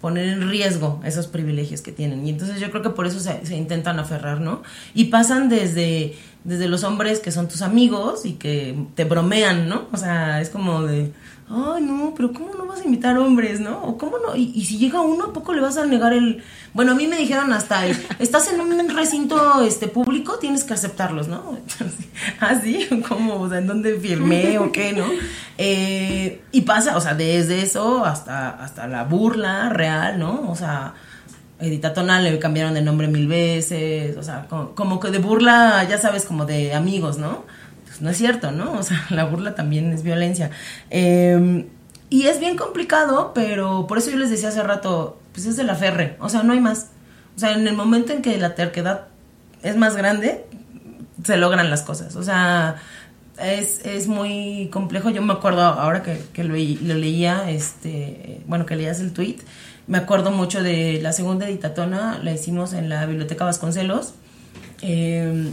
[SPEAKER 6] poner en riesgo esos privilegios que tienen. Y entonces yo creo que por eso se, intentan aferrar, ¿no? Y pasan desde, desde los hombres que son tus amigos y que te bromean, ¿no? O sea, es como de, ay, no, pero ¿cómo no vas a invitar hombres, no? ¿O cómo no? Y, si llega uno, ¿a poco le vas a negar el...? Bueno, a mí me dijeron hasta, el, estás en un recinto este, público, tienes que aceptarlos, ¿no? Así, como, o sea, ¿en dónde firmé o qué, no? Eh, y pasa, o sea, desde eso hasta, hasta la burla real, ¿no? O sea, Edita Tonal le cambiaron de nombre mil veces, o sea, como que de burla, ya sabes, como de amigos, ¿no? No es cierto, ¿no? O sea, la burla también es violencia. Eh, y es bien complicado, pero por eso yo les decía hace rato, pues es de la ferre, o sea, no hay más. O sea, en el momento en que la terquedad es más grande, se logran las cosas. O sea, es, es muy complejo. Yo me acuerdo ahora que, que lo, leía, este, bueno, que leías el tweet, me acuerdo mucho de la segunda editatona, la hicimos en la Biblioteca Vasconcelos, eh,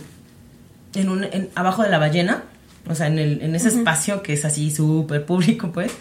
[SPEAKER 6] en un, en, abajo de la ballena, o sea, en, el, en ese uh -huh. espacio que es así súper público, pues,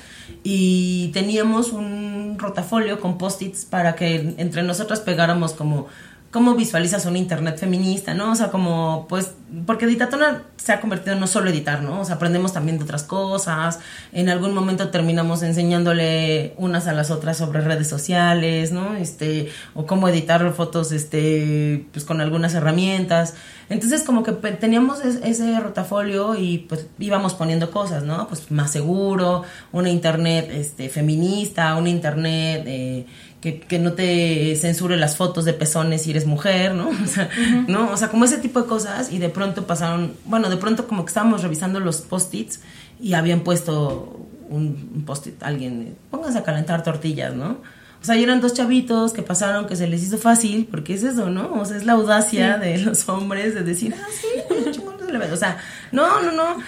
[SPEAKER 6] y teníamos un rotafolio con post-its para que entre nosotras pegáramos como cómo visualizas un internet feminista, ¿no? O sea, como pues porque Editatona se ha convertido en no solo editar, ¿no? O sea, aprendemos también de otras cosas. En algún momento terminamos enseñándole unas a las otras sobre redes sociales, ¿no? Este, o cómo editar fotos, este, pues con algunas herramientas. Entonces, como que teníamos es- ese rotafolio y pues íbamos poniendo cosas, ¿no? Pues más seguro, una internet, este, feminista, una internet, eh, que, que no te censure las fotos de pezones si eres mujer, ¿no? O sea, ¿no? O sea, como ese tipo de cosas y de pronto pasaron, bueno, de pronto como que estábamos revisando los post-its y habían puesto un, un post-it, alguien, pónganse a calentar tortillas, ¿no? O sea, eran dos chavitos que pasaron que se les hizo fácil, porque es eso, ¿no? O sea, es la audacia de los hombres de decir, ah, sí, chingón, se le ve". o sea, no, no, no.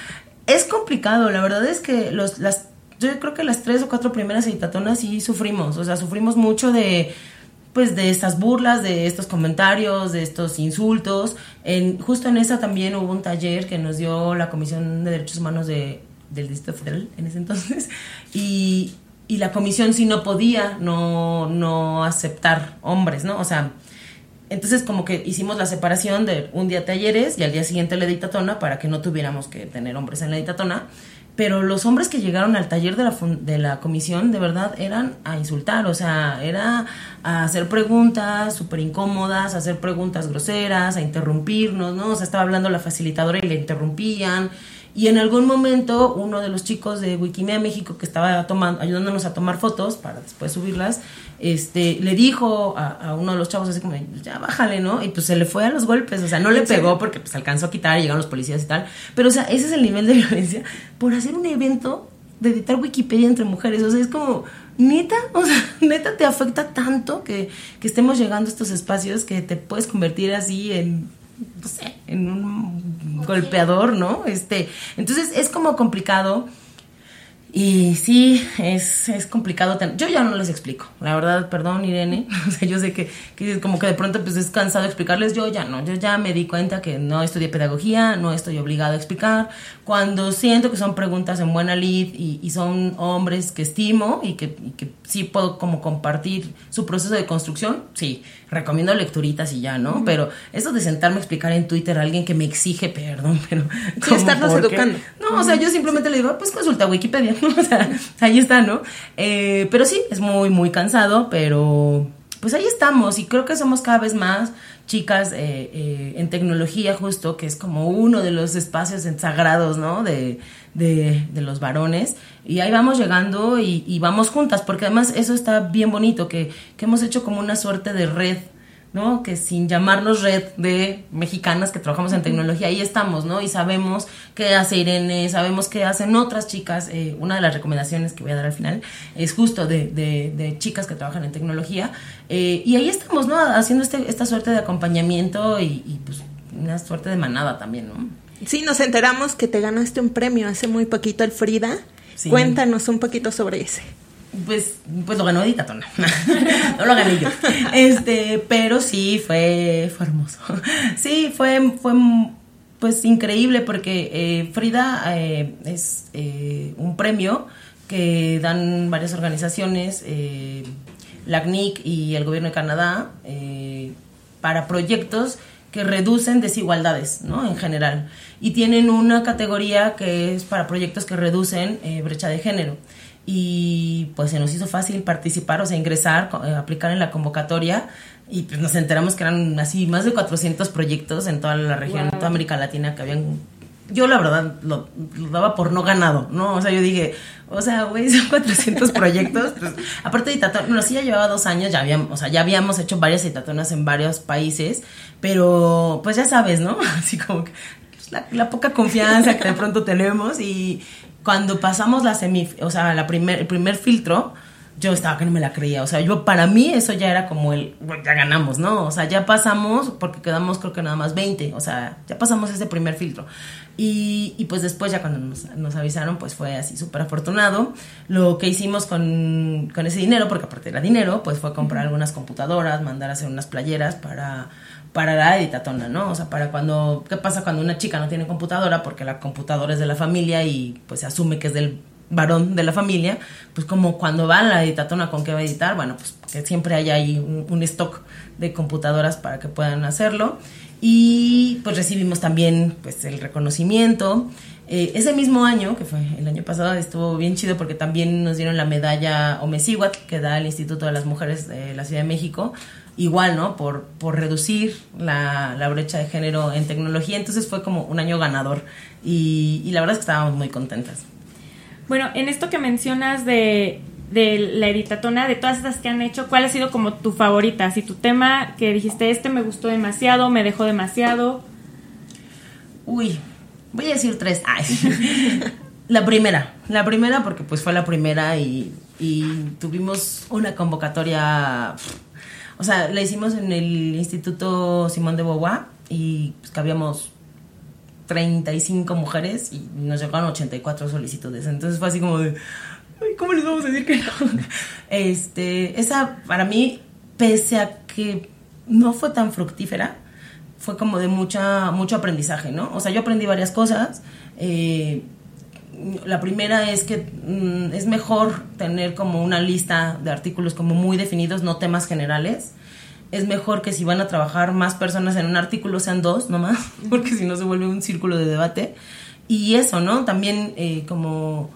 [SPEAKER 6] Es complicado, la verdad es que los, las, yo creo que las tres o cuatro primeras editatonas sí sufrimos, o sea, sufrimos mucho de, pues de estas burlas, de estos comentarios, de estos insultos. En, justo en esa también hubo un taller que nos dio la Comisión de Derechos Humanos de, del Distrito Federal en ese entonces y, y la comisión sí no podía no, no aceptar hombres, ¿no? O sea, entonces como que hicimos la separación de un día talleres y al día siguiente la editatona para que no tuviéramos que tener hombres en la editatona. Pero los hombres que llegaron al taller de la, de la comisión de verdad eran a insultar, o sea, era a hacer preguntas súper incómodas, a hacer preguntas groseras, a interrumpirnos, ¿no? O sea, estaba hablando la facilitadora y le interrumpían. Y en algún momento uno de los chicos de Wikimedia México que estaba tomando, ayudándonos a tomar fotos para después subirlas, este, le dijo a, a uno de los chavos así como, ya bájale, ¿no? Y pues se le fue a los golpes, o sea, no le pegó porque pues alcanzó a quitar, llegaron los policías y tal. Pero o sea, ese es el nivel de violencia por hacer un evento de editar Wikipedia entre mujeres. O sea, es como, neta, o sea, neta te afecta tanto que, que estemos llegando a estos espacios que te puedes convertir así en no sé, en un golpeador, ¿no? Este, entonces es como complicado. Y sí, es, es complicado. Yo ya no les explico, la verdad, perdón Irene. O sea, yo sé que, que como que de pronto pues es cansado explicarles. Yo ya no, yo ya me di cuenta que no estudié pedagogía, no estoy obligada a explicar. Cuando siento que son preguntas en buena lid y, y son hombres que estimo y que, y que sí puedo como compartir su proceso de construcción, sí, recomiendo lecturitas y ya, ¿no? Pero eso de sentarme a explicar en Twitter a alguien que me exige, perdón, pero... ¿cómo,
[SPEAKER 2] estarnos educando.
[SPEAKER 6] No, o sea, yo simplemente le digo, pues consulta Wikipedia. O sea, ahí está, ¿no? Eh, pero sí, es muy, muy cansado, pero pues ahí estamos y creo que somos cada vez más chicas eh, eh, en tecnología justo, que es como uno de los espacios sagrados, ¿no? De, de, de los varones. Y ahí vamos llegando y, y vamos juntas, porque además eso está bien bonito, que, que hemos hecho como una suerte de red ¿no? Que sin llamarnos red de mexicanas que trabajamos en tecnología, ahí estamos, ¿no? Y sabemos qué hace Irene, sabemos qué hacen otras chicas. Eh, una de las recomendaciones que voy a dar al final es justo de, de- de chicas que trabajan en tecnología. Eh, y ahí estamos, ¿no? Haciendo este, esta suerte de acompañamiento y, y, pues una suerte de manada también, ¿no?
[SPEAKER 2] Sí, nos enteramos que te ganaste un premio hace muy poquito el Frida.
[SPEAKER 6] Sí.
[SPEAKER 2] Cuéntanos un poquito sobre ese.
[SPEAKER 6] Pues, pues lo ganó Editatona. no lo gané yo. Este, pero sí, fue, fue hermoso. Sí, fue, fue pues increíble porque eh, Frida eh, es eh, un premio que dan varias organizaciones, la CNIC y el gobierno de Canadá, para proyectos que reducen desigualdades, ¿no? En general. Y tienen una categoría que es para proyectos que reducen eh, brecha de género y pues se nos hizo fácil participar, o sea, ingresar, eh, aplicar en la convocatoria y pues nos enteramos que eran así más de 400 proyectos en toda la región, en toda América Latina que habían... Yo la verdad lo, daba por no ganado, ¿no? O sea, yo dije, o sea, güey, son 400 proyectos. pues, aparte de Itatón, bueno, sí ya llevaba dos años, ya habíamos, o sea, ya habíamos hecho varias Itatonas en varios países, pero pues ya sabes, ¿no? Así como que pues, la, la poca confianza que de pronto tenemos y cuando pasamos la semi, o sea, la primer, el primer filtro, yo estaba que no me la creía, o sea, yo para mí eso ya era como el, bueno, ya ganamos, ¿no? O sea, ya pasamos, porque quedamos creo que nada más 20, o sea, ya pasamos ese primer filtro. Y, y pues después ya cuando nos, nos avisaron, pues fue así súper afortunado. Lo que hicimos con, con ese dinero, porque aparte era dinero, pues fue comprar algunas computadoras, mandar a hacer unas playeras para para la editatona, ¿no? O sea, para cuando, ¿qué pasa cuando una chica no tiene computadora? Porque la computadora es de la familia y pues se asume que es del varón de la familia, pues como cuando va a la editatona con qué va a editar, bueno, pues que siempre haya ahí un, stock de computadoras para que puedan hacerlo. Y pues recibimos también pues el reconocimiento. Eh, ese mismo año, que fue el año pasado, estuvo bien chido porque también nos dieron la medalla Omecihuat, que da el Instituto de las Mujeres de la Ciudad de México, igual, ¿no? Por, por reducir la, la brecha de género en tecnología. Entonces fue como un año ganador y, y la verdad es que estábamos muy contentas.
[SPEAKER 3] Bueno, en esto que mencionas de, de la editatona, de todas estas que han hecho, ¿cuál ha sido como tu favorita? Si tu tema que dijiste, este me gustó demasiado, me dejó demasiado.
[SPEAKER 6] Uy, voy a decir tres. Ay. la primera, la primera porque pues fue la primera y, y tuvimos una convocatoria, o sea, la hicimos en el Instituto Simón de Beauvoir y pues cabíamos 35 mujeres y nos llegaron 84 solicitudes. Entonces fue así como de, "Ay, ¿cómo les vamos a decir que no? Este, esa para mí, pese a que no fue tan fructífera, fue como de mucha, mucho aprendizaje, ¿no? O sea, yo aprendí varias cosas. eh, la primera es que mm, es mejor tener como una lista de artículos como muy definidos, no temas generales. Es mejor que si van a trabajar más personas en un artículo sean dos nomás, porque si no se vuelve un círculo de debate. Y eso, ¿no? También eh, como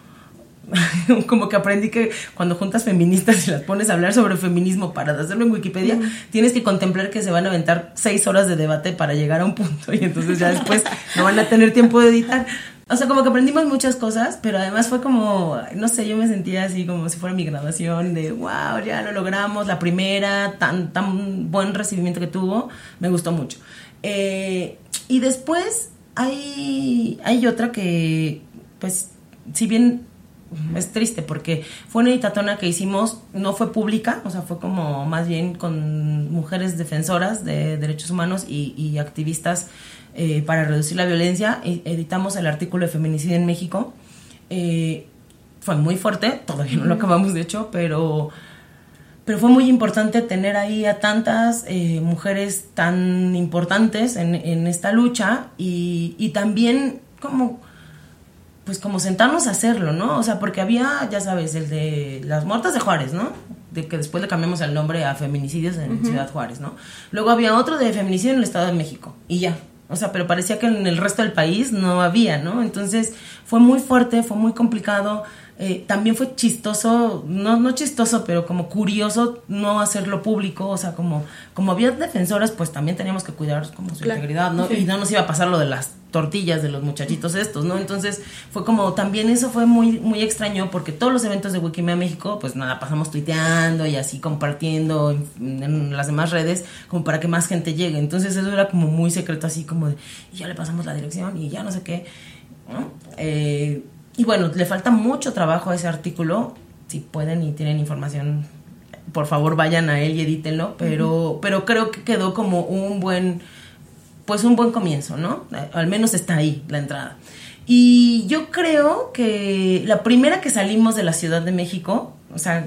[SPEAKER 6] como que aprendí que cuando juntas feministas y las pones a hablar sobre feminismo para hacerlo en Wikipedia, tienes que contemplar que se van a aventar seis horas de debate para llegar a un punto y entonces ya después no van a tener tiempo de editar. O sea, como que aprendimos muchas cosas, pero además fue como, no sé, yo me sentía así como si fuera mi graduación, de wow, ya lo logramos, la primera, tan, tan buen recibimiento que tuvo, me gustó mucho. Eh, y después hay, hay otra que, pues, si bien es triste porque fue una editatona que hicimos, no fue pública, o sea, fue como más bien con mujeres defensoras de derechos humanos y, y activistas eh, para reducir la violencia. E- editamos el artículo de feminicidio en México. Eh, fue muy fuerte, todavía no lo acabamos de hecho, pero, pero fue muy importante tener ahí a tantas eh, mujeres tan importantes en, en esta lucha y, y también como pues como sentarnos a hacerlo, ¿no? O sea, porque había, ya sabes, el de las muertas de Juárez, ¿no? De que después le cambiamos el nombre a feminicidios en Ciudad Juárez, ¿no? Luego había otro de feminicidio en el Estado de México y ya. O sea, pero parecía que en el resto del país no había, ¿no? Entonces fue muy fuerte, fue muy complicado. Eh, también fue chistoso, no, no chistoso, pero como curioso no hacerlo público. O sea, como, como había defensoras, pues también teníamos que cuidar como su integridad, ¿no? Y no nos iba a pasar lo de las tortillas de los muchachitos estos, ¿no? Entonces fue como, también eso fue muy, muy extraño porque todos los eventos de Wikimedia México, pues nada, pasamos tuiteando y así compartiendo en, en las demás redes como para que más gente llegue. Entonces eso era como muy secreto, así como de, y ya le pasamos la dirección y ya no sé qué, ¿no? Eh, y bueno, le falta mucho trabajo a ese artículo. Si pueden y tienen información, por favor vayan a él y edítenlo. Pero, pero creo que quedó como un buen, pues un buen comienzo, ¿no? Al menos está ahí la entrada. Y yo creo que la primera que salimos de la Ciudad de México, o sea,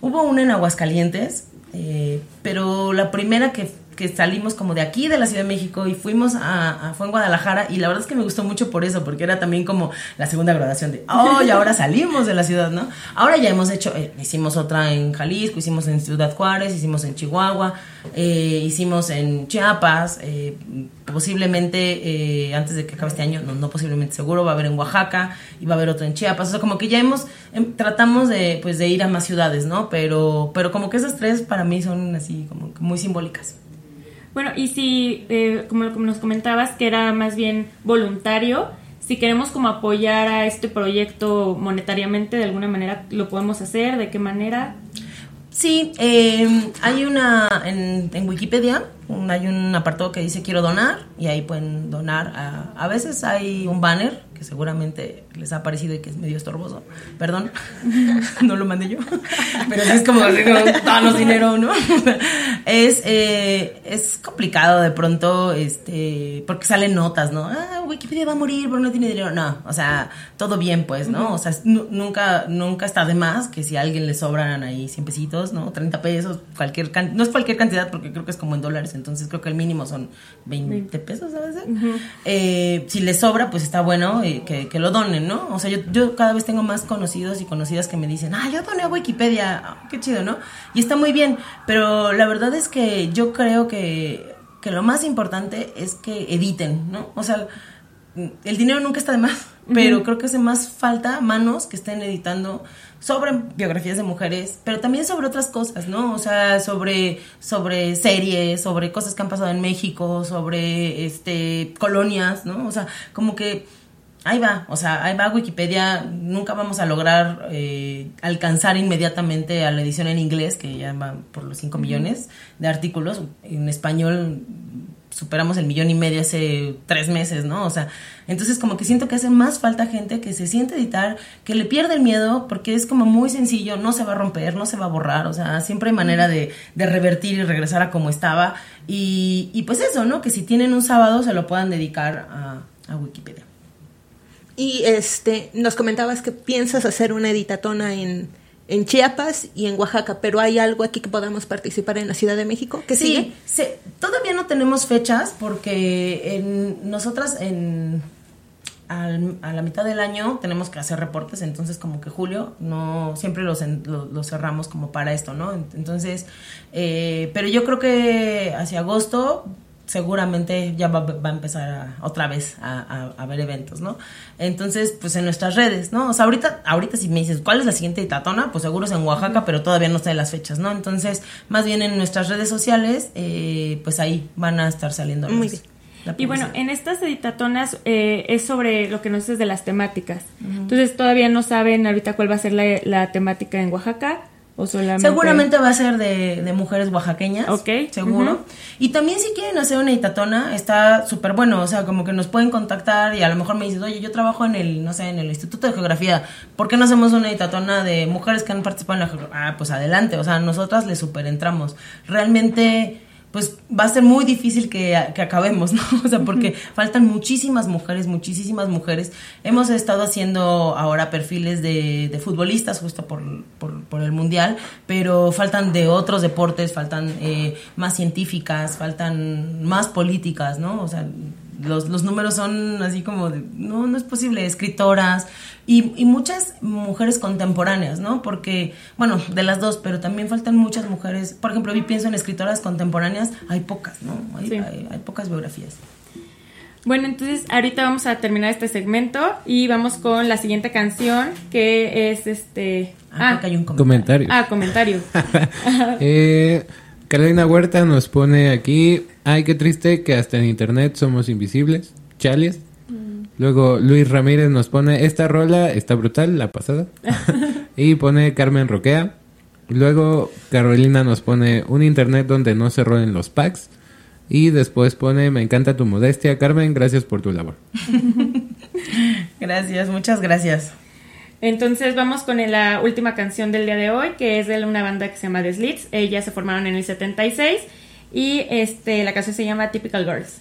[SPEAKER 6] hubo una en Aguascalientes, eh, pero la primera que, que salimos como de aquí, de la Ciudad de México, y fuimos a, fue en Guadalajara, y la verdad es que me gustó mucho por eso, porque era también como la segunda graduación de, oh, y ahora salimos de la ciudad, ¿no? Ahora ya hemos hecho, eh, hicimos otra en Jalisco, hicimos en Ciudad Juárez, hicimos en Chihuahua, eh, hicimos en Chiapas, eh, posiblemente antes de que acabe este año, no, posiblemente seguro, va a haber en Oaxaca y va a haber otra en Chiapas, o sea, como que ya hemos, em, tratamos de, pues, de ir a más ciudades, ¿no? Pero, pero como que esas tres para mí son así como muy simbólicas.
[SPEAKER 3] Bueno, y si, eh, como como nos comentabas, que era más bien voluntario, si queremos como apoyar a este proyecto monetariamente, de alguna manera, ¿lo podemos hacer? ¿De qué manera?
[SPEAKER 6] Sí, eh, hay una en, en Wikipedia, hay un apartado que dice quiero donar y ahí pueden donar. A, a veces hay un banner que seguramente les ha parecido y que es medio estorboso. Perdón, no lo mandé yo. Pero es como, danos dinero, ¿no? Es, eh, es complicado de pronto, este, porque salen notas, ¿no? Ah, Wikipedia va a morir porque no tiene dinero. No, o sea, todo bien, pues, ¿no? O sea, nu- nunca, nunca está de más que si a alguien le sobran ahí 100 pesitos, ¿no? 30 pesos, cualquier can- no es cualquier cantidad porque creo que es como en dólares, entonces creo que el mínimo son 20 pesos a veces. Eh, si le sobra, pues está bueno eh, que, que lo donen, ¿no? O sea, yo, yo cada vez tengo más conocidos y conocidas que me dicen, ah, yo doné a Wikipedia, Ah, qué chido, ¿no? Y está muy bien, pero la verdad es que yo creo que que lo más importante es que editen, ¿no? O sea, el dinero nunca está de más, pero creo que hace más falta manos que estén editando sobre biografías de mujeres, pero también sobre otras cosas, ¿no? O sea, sobre, sobre series, sobre cosas que han pasado en México, sobre este colonias, ¿no? O sea, como que ahí va, o sea, ahí va Wikipedia, nunca vamos a lograr eh, alcanzar inmediatamente a la edición en inglés, que ya va por los 5 millones de artículos, en español superamos el millón y medio hace tres meses, ¿no? O sea, entonces como que siento que hace más falta gente que se siente editar, que le pierde el miedo, porque es como muy sencillo, no se va a romper, no se va a borrar, o sea, siempre hay manera de, revertir y regresar a como estaba. Y, pues eso, ¿no? Que si tienen un sábado se lo puedan dedicar a Wikipedia.
[SPEAKER 2] Y este, nos comentabas que piensas hacer una editatona en, en Chiapas y en Oaxaca, pero ¿hay algo aquí que podamos participar en la Ciudad de México? ¿Qué
[SPEAKER 6] sí,
[SPEAKER 2] sigue?
[SPEAKER 6] Sí, todavía no tenemos fechas porque en, nosotras en, al, a la mitad del año tenemos que hacer reportes, entonces como que julio no siempre los, los, los cerramos como para esto, ¿no? Entonces, eh, pero yo creo que hacia agosto seguramente ya va, va a empezar a, otra vez a, a, a, ver eventos, ¿no? Entonces, pues en nuestras redes, ¿no? O sea, ahorita, ahorita si me dices, ¿cuál es la siguiente tatona? Pues seguro es en Oaxaca, pero todavía no sé las fechas, ¿no? Entonces, más bien en nuestras redes sociales, eh, pues ahí van a estar saliendo.
[SPEAKER 3] Muy bien. Y bueno, en estas editatonas eh, es sobre lo que nos dices de las temáticas. Uh -huh. Entonces, todavía no saben ahorita cuál va a ser la, la temática en Oaxaca. ¿O solamente...
[SPEAKER 6] Seguramente va a ser de, de mujeres oaxaqueñas.
[SPEAKER 3] Ok.
[SPEAKER 6] Seguro. Uh -huh. Y también si quieren hacer una editatona, está súper bueno. O sea, como que nos pueden contactar y a lo mejor me dices, oye, yo trabajo en el, no sé, en el Instituto de Geografía. ¿Por qué no hacemos una editatona de mujeres que han participado en la geografía? Ah, pues adelante. O sea, nosotras le súper entramos. Realmente pues va a ser muy difícil que, que acabemos, ¿no? O sea, porque uh -huh. faltan muchísimas mujeres, muchísimas mujeres. Hemos estado haciendo ahora perfiles de, de futbolistas justo por, por, por, el Mundial, pero faltan de otros deportes, faltan eh, más científicas, faltan más políticas, ¿no? O sea, los, los números son así como de, no, no es posible, escritoras y, y, muchas mujeres contemporáneas, ¿no? Porque, bueno, de las dos, pero también faltan muchas mujeres, por ejemplo, yo pienso en escritoras contemporáneas, hay pocas, ¿no? Hay, sí. hay, hay pocas biografías.
[SPEAKER 3] Bueno, entonces ahorita vamos a terminar este segmento y vamos con la siguiente canción que es este...
[SPEAKER 6] Ah, ah hay un
[SPEAKER 4] comentario.
[SPEAKER 3] Ah, comentario.
[SPEAKER 4] eh, Carolina Huerta nos pone aquí, ay, qué triste que hasta en internet somos invisibles, chales. Mm. Luego Luis Ramírez nos pone, esta rola está brutal, la pasada. y pone Carmen Roquea. Luego Carolina nos pone un internet donde no se rolen los packs. Y después pone, me encanta tu modestia, Carmen, gracias por tu labor.
[SPEAKER 6] gracias, muchas gracias.
[SPEAKER 3] Entonces vamos con la última canción del día de hoy, que es de una banda que se llama The Slits. Ellas se formaron en el 76 y este, la canción se llama Typical Girls.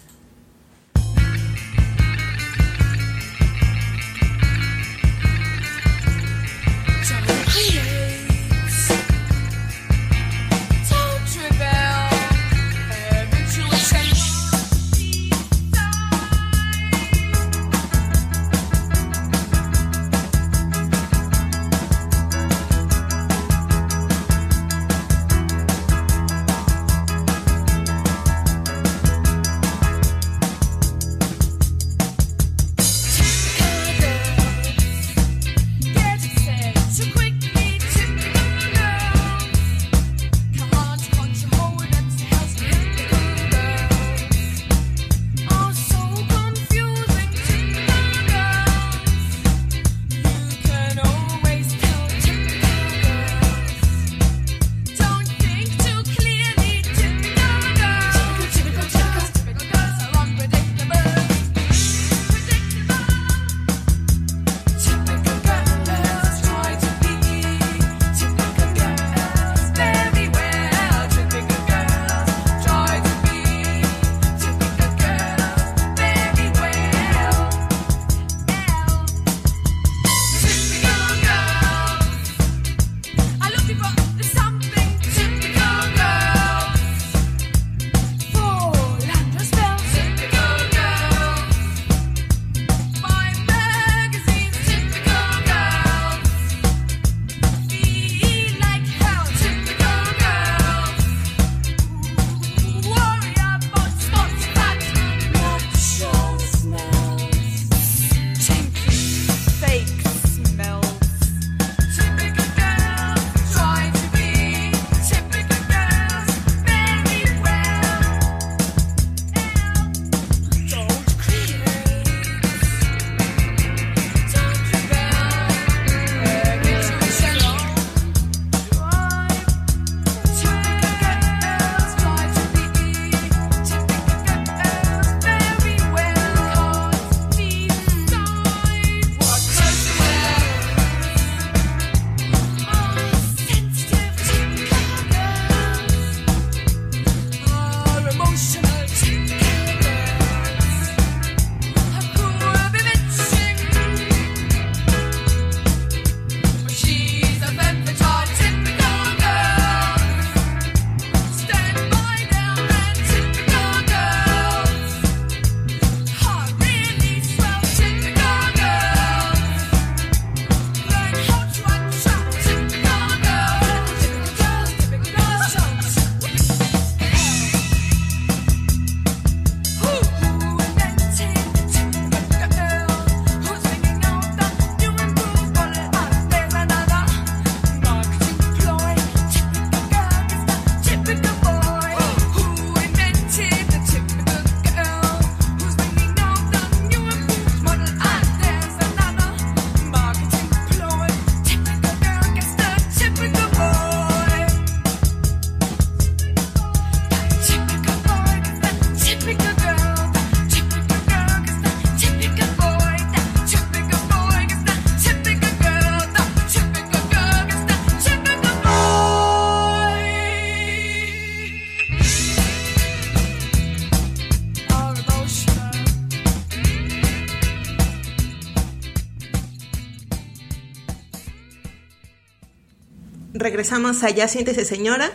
[SPEAKER 2] Regresamos a Ya Siéntese Señora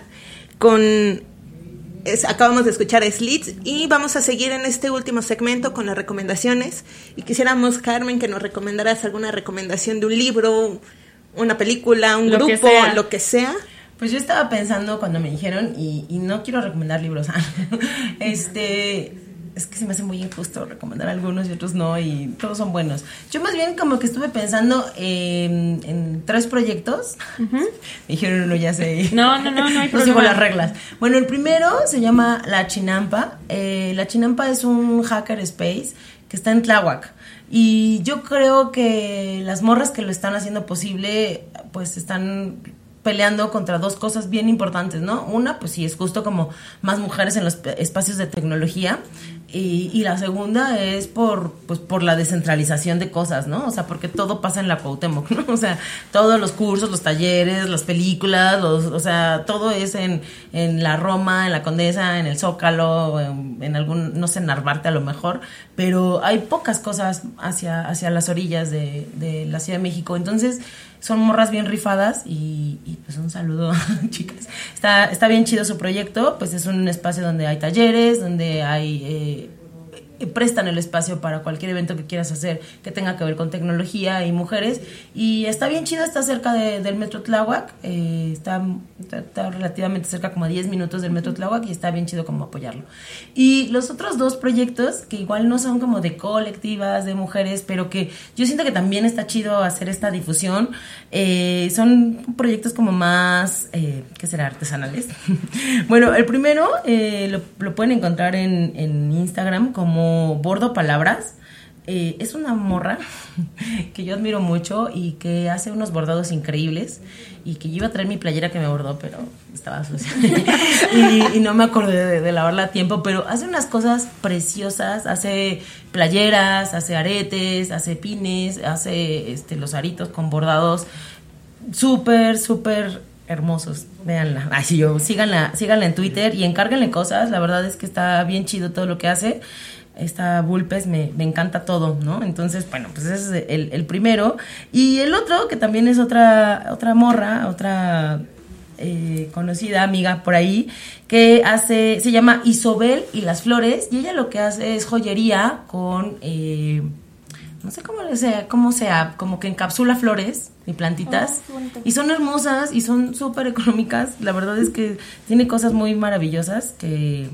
[SPEAKER 2] con... es- acabamos de escuchar a Slits y vamos a seguir en este último segmento con las recomendaciones. Y quisiéramos, Carmen, que nos recomendaras alguna recomendación de un libro, una película, un
[SPEAKER 3] Lo
[SPEAKER 2] grupo, lo que sea.
[SPEAKER 6] Pues yo estaba pensando cuando me dijeron, y, y no quiero recomendar libros, este, es que se me hace muy injusto recomendar algunos y otros no, y todos son buenos. Yo más bien como que estuve pensando en, en tres proyectos. Me dijeron uno, ya sé.
[SPEAKER 3] No, no, no, no hay
[SPEAKER 6] No sigo las reglas. Bueno, el primero se llama La Chinampa. Eh, la Chinampa es un hacker space que está en Tláhuac. Y yo creo que las morras que lo están haciendo posible, pues están peleando contra dos cosas bien importantes, ¿no? Una, pues sí, es justo como más mujeres en los espacios de tecnología. Y, y la segunda es por, pues, por la descentralización de cosas, ¿no? O sea, porque todo pasa en la Cuauhtémoc, ¿no? O sea, todos los cursos, los talleres, las películas, los, o sea, todo es en, en la Roma, en la Condesa, en el Zócalo, en, algún, no sé, en Narvarte a lo mejor, pero hay pocas cosas hacia, hacia las orillas de, de la Ciudad de México. Entonces, son morras bien rifadas y, pues un saludo, chicas. Está, está bien chido su proyecto, pues es un espacio donde hay talleres, donde hay... eh, prestan el espacio para cualquier evento que quieras hacer que tenga que ver con tecnología y mujeres. Y está bien chido, está cerca de- del metro Tláhuac eh, está, está- relativamente cerca como a 10 minutos del metro Tláhuac y está bien chido como apoyarlo. Y los otros dos proyectos que igual no son como de colectivas de mujeres pero que yo siento que también está chido hacer esta difusión eh, son proyectos como más eh, ¿qué será? artesanales. Bueno el primero eh, lo, lo pueden encontrar en, en Instagram como Bordo Palabras. Eh, es una morra que yo admiro mucho y que hace unos bordados increíbles y que yo iba a traer mi playera que me bordó, pero estaba sucia y, no me acordé de, lavarla a tiempo, pero hace unas cosas preciosas, hace playeras, hace aretes, hace pines, hace este, los aritos con bordados súper, súper hermosos. Véanla. Ay, sí, yo, síganla, síganla en Twitter y encárguenle cosas. La verdad es que está bien chido todo lo que hace. Esta Bulpes me, me encanta todo, ¿no? Entonces, bueno, pues ese es el, el primero. Y el otro, que también es otra, otra morra, otra eh, conocida amiga por ahí, que hace, se llama Isobel y las flores, y ella lo que hace es joyería con... eh, no sé cómo sea, cómo sea, como que encapsula flores y plantitas. y son hermosas y son súper económicas. La verdad es que tiene cosas muy maravillosas que,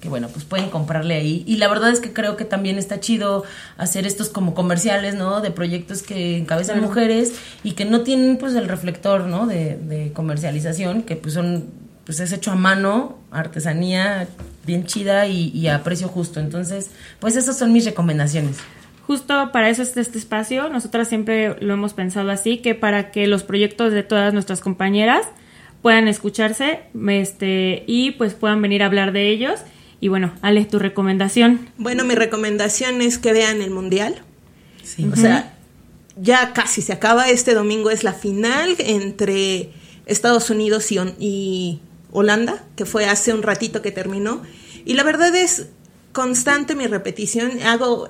[SPEAKER 6] que, bueno, pues pueden comprarle ahí. Y la verdad es que creo que también está chido hacer estos como comerciales, ¿no? De proyectos que encabezan mujeres y que no tienen pues el reflector, ¿no? De, de comercialización, que pues son, pues es hecho a mano, artesanía bien chida y, y a precio justo. Entonces, pues esas son mis recomendaciones.
[SPEAKER 3] Justo para eso está este espacio. Nosotras siempre lo hemos pensado así, que para que los proyectos de todas nuestras compañeras puedan escucharse este, y pues puedan venir a hablar de ellos. Y bueno, Ale, tu recomendación.
[SPEAKER 2] Bueno, mi recomendación es que vean el Mundial. O sea, ya casi se acaba. Este domingo es la final entre Estados Unidos y Holanda, que fue hace un ratito que terminó. Y la verdad es constante mi repetición. Hago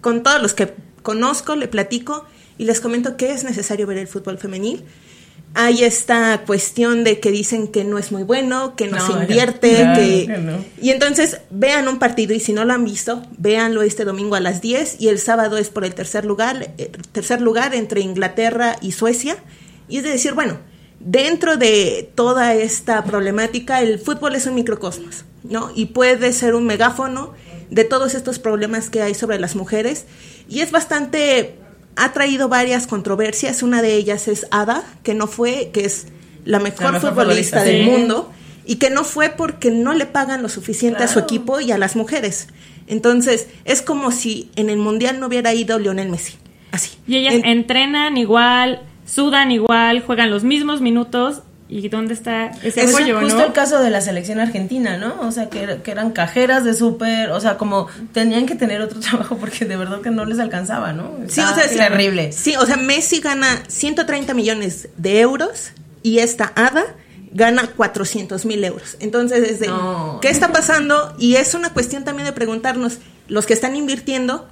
[SPEAKER 2] con todos los que conozco, le platico y les comento que es necesario ver el fútbol femenil. Hay esta cuestión de que dicen que no es muy bueno, que no,
[SPEAKER 6] No,
[SPEAKER 2] se invierte, que...
[SPEAKER 6] no.
[SPEAKER 2] Y entonces vean un partido y si no lo han visto, véanlo este domingo a las 10 y el sábado es por el tercer lugar, eh, tercer lugar entre Inglaterra y Suecia. Y es de decir, bueno, dentro de toda esta problemática, el fútbol es un microcosmos, ¿no? Y puede ser un megáfono de todos estos problemas que hay sobre las mujeres. Y es bastante, ha traído varias controversias. Una de ellas es Ada, que no fue, que es la mejor,
[SPEAKER 6] mejor
[SPEAKER 2] futbolista,
[SPEAKER 6] futbolista,
[SPEAKER 2] del
[SPEAKER 3] sí.
[SPEAKER 2] mundo y que no fue porque no le pagan lo suficiente a su equipo y a las mujeres. Entonces, es como si en el Mundial no hubiera ido Lionel Messi. Así.
[SPEAKER 3] Y ellas
[SPEAKER 2] En-
[SPEAKER 3] entrenan igual, sudan igual, juegan los mismos minutos. ¿Y dónde está ese
[SPEAKER 6] Es
[SPEAKER 3] apoyo,
[SPEAKER 6] justo
[SPEAKER 3] no?
[SPEAKER 6] el caso de la selección argentina, ¿no? O sea, que, que eran cajeras de súper, o sea, como tenían que tener otro trabajo porque de verdad que no les alcanzaba, ¿no?
[SPEAKER 2] Sí, o sea, es-
[SPEAKER 6] terrible.
[SPEAKER 2] Sí, o sea, Messi gana 130 millones de euros y esta Ada gana 400 mil euros. Entonces, desde,
[SPEAKER 6] No.
[SPEAKER 2] ¿qué está pasando? Y es una cuestión también de preguntarnos, los que están invirtiendo,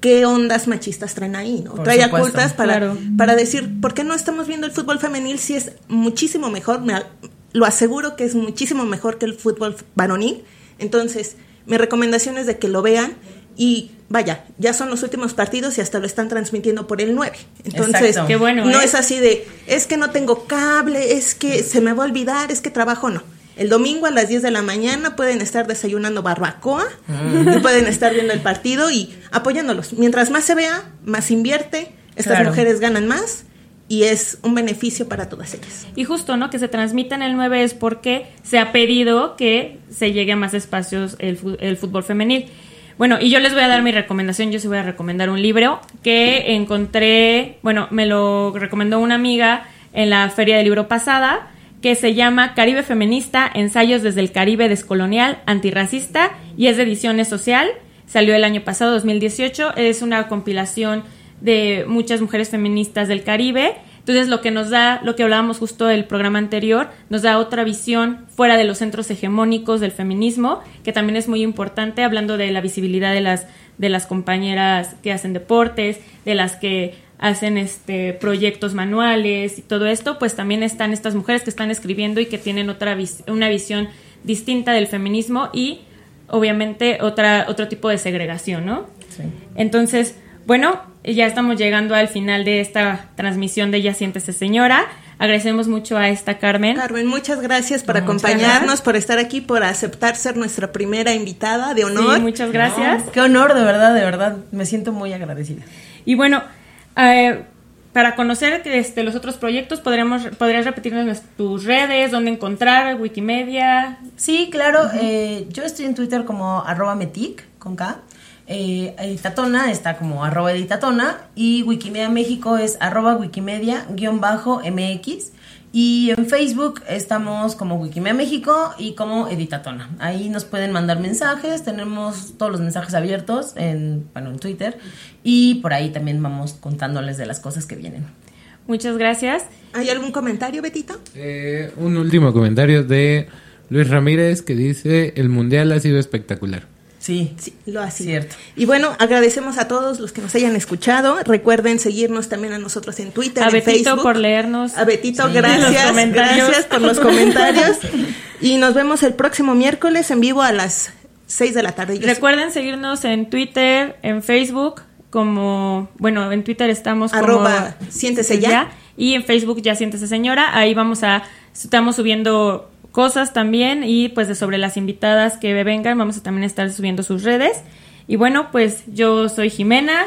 [SPEAKER 2] qué ondas machistas traen ahí, ¿no?
[SPEAKER 6] Por
[SPEAKER 2] Trae
[SPEAKER 6] supuesto,
[SPEAKER 2] ocultas para,
[SPEAKER 3] claro.
[SPEAKER 2] para decir, ¿por qué no estamos viendo el fútbol femenil si es muchísimo mejor? Me, lo aseguro que es muchísimo mejor que el fútbol varonil. Entonces, mi recomendación es de que lo vean y vaya, ya son los últimos partidos y hasta lo están transmitiendo por el 9. Entonces.
[SPEAKER 3] Qué bueno,
[SPEAKER 2] no
[SPEAKER 3] ¿eh?
[SPEAKER 2] es así de, es que no tengo cable, es que se me va a olvidar, es que trabajo, no. El domingo a las 10 de la mañana pueden estar desayunando barbacoa y pueden estar viendo el partido y apoyándolos. Mientras más se vea, más invierte, estas
[SPEAKER 6] Claro.
[SPEAKER 2] mujeres ganan más y es un beneficio para todas ellas.
[SPEAKER 3] Y justo, ¿no? Que se transmita en el 9 es porque se ha pedido que se llegue a más espacios el, el fútbol femenil. Bueno, y yo les voy a dar mi recomendación, yo sí voy a recomendar un libro que encontré, bueno, me lo recomendó una amiga en la feria del libro pasada, que se llama Caribe Feminista, Ensayos desde el Caribe Descolonial, Antirracista, y es de ediciones social, salió el año pasado, 2018, es una compilación de muchas mujeres feministas del Caribe. Entonces lo que nos da, lo que hablábamos justo del programa anterior, nos da otra visión fuera de los centros hegemónicos del feminismo, que también es muy importante, hablando de la visibilidad de las, de las compañeras que hacen deportes, de las que hacen este proyectos manuales y todo esto, pues también están estas mujeres que están escribiendo y que tienen otra vis- una visión distinta del feminismo y obviamente otra otro tipo de segregación, ¿no?
[SPEAKER 6] Sí.
[SPEAKER 3] Entonces, bueno, ya estamos llegando al final de esta transmisión de Ya siéntese señora. Agradecemos mucho a esta Carmen.
[SPEAKER 2] Carmen, muchas gracias por
[SPEAKER 6] Muchas
[SPEAKER 2] acompañarnos,
[SPEAKER 6] gracias.
[SPEAKER 2] por estar aquí, por aceptar ser nuestra primera invitada de honor.
[SPEAKER 3] Sí, muchas gracias.
[SPEAKER 6] Qué honor, de verdad, de verdad. Me siento muy agradecida.
[SPEAKER 3] Y bueno, eh, para conocer este, los otros proyectos, podríamos, podrías repetirnos tus redes, dónde encontrar, Wikimedia.
[SPEAKER 6] Sí, claro. eh, yo estoy en Twitter como arroba metic, con K. Eh, Editatona está como arroba editatona. Y Wikimedia México es arroba wikimedia-mx. Y en Facebook estamos como Wikimedia México y como Editatona. Ahí nos pueden mandar mensajes. Tenemos todos los mensajes abiertos en, bueno, en Twitter. Y por ahí también vamos contándoles de las cosas que vienen.
[SPEAKER 3] Muchas gracias.
[SPEAKER 2] ¿Hay algún comentario, Betito?
[SPEAKER 4] Eh, un último comentario de Luis Ramírez que dice, el mundial ha sido espectacular.
[SPEAKER 6] Sí,
[SPEAKER 2] Sí, lo ha sido.
[SPEAKER 6] Cierto.
[SPEAKER 2] Y bueno, agradecemos a todos los que nos hayan escuchado. Recuerden seguirnos también a nosotros en Twitter,
[SPEAKER 3] A
[SPEAKER 2] en
[SPEAKER 3] Betito
[SPEAKER 2] Facebook.
[SPEAKER 3] por leernos.
[SPEAKER 2] A Betito,
[SPEAKER 6] Sí.
[SPEAKER 2] gracias. Por los comentarios. y nos vemos el próximo miércoles en vivo a las 6 de la tarde. Yo
[SPEAKER 3] Recuerden seguirnos en Twitter, en Facebook, como, bueno, en Twitter estamos como
[SPEAKER 2] Arroba siéntese ya.
[SPEAKER 3] y en Facebook ya siéntese señora. Ahí vamos a, estamos subiendo cosas también y pues de sobre las invitadas que vengan vamos a también estar subiendo sus redes. Y bueno, pues yo soy Jimena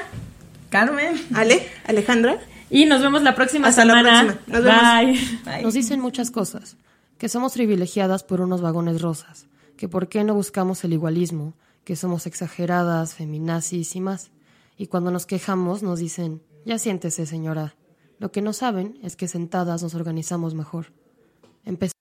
[SPEAKER 6] Carmen.
[SPEAKER 2] Ale, Alejandra.
[SPEAKER 3] y nos vemos la próxima
[SPEAKER 2] Hasta la
[SPEAKER 3] semana.
[SPEAKER 2] próxima. Nos vemos.
[SPEAKER 3] Bye.
[SPEAKER 6] Bye.
[SPEAKER 1] Nos dicen muchas cosas, que somos privilegiadas por unos vagones rosas, que por qué no buscamos el igualismo, que somos exageradas, feminazis y más. Y cuando nos quejamos nos dicen, ya siéntese señora. Lo que no saben es que sentadas nos organizamos mejor. Empezamos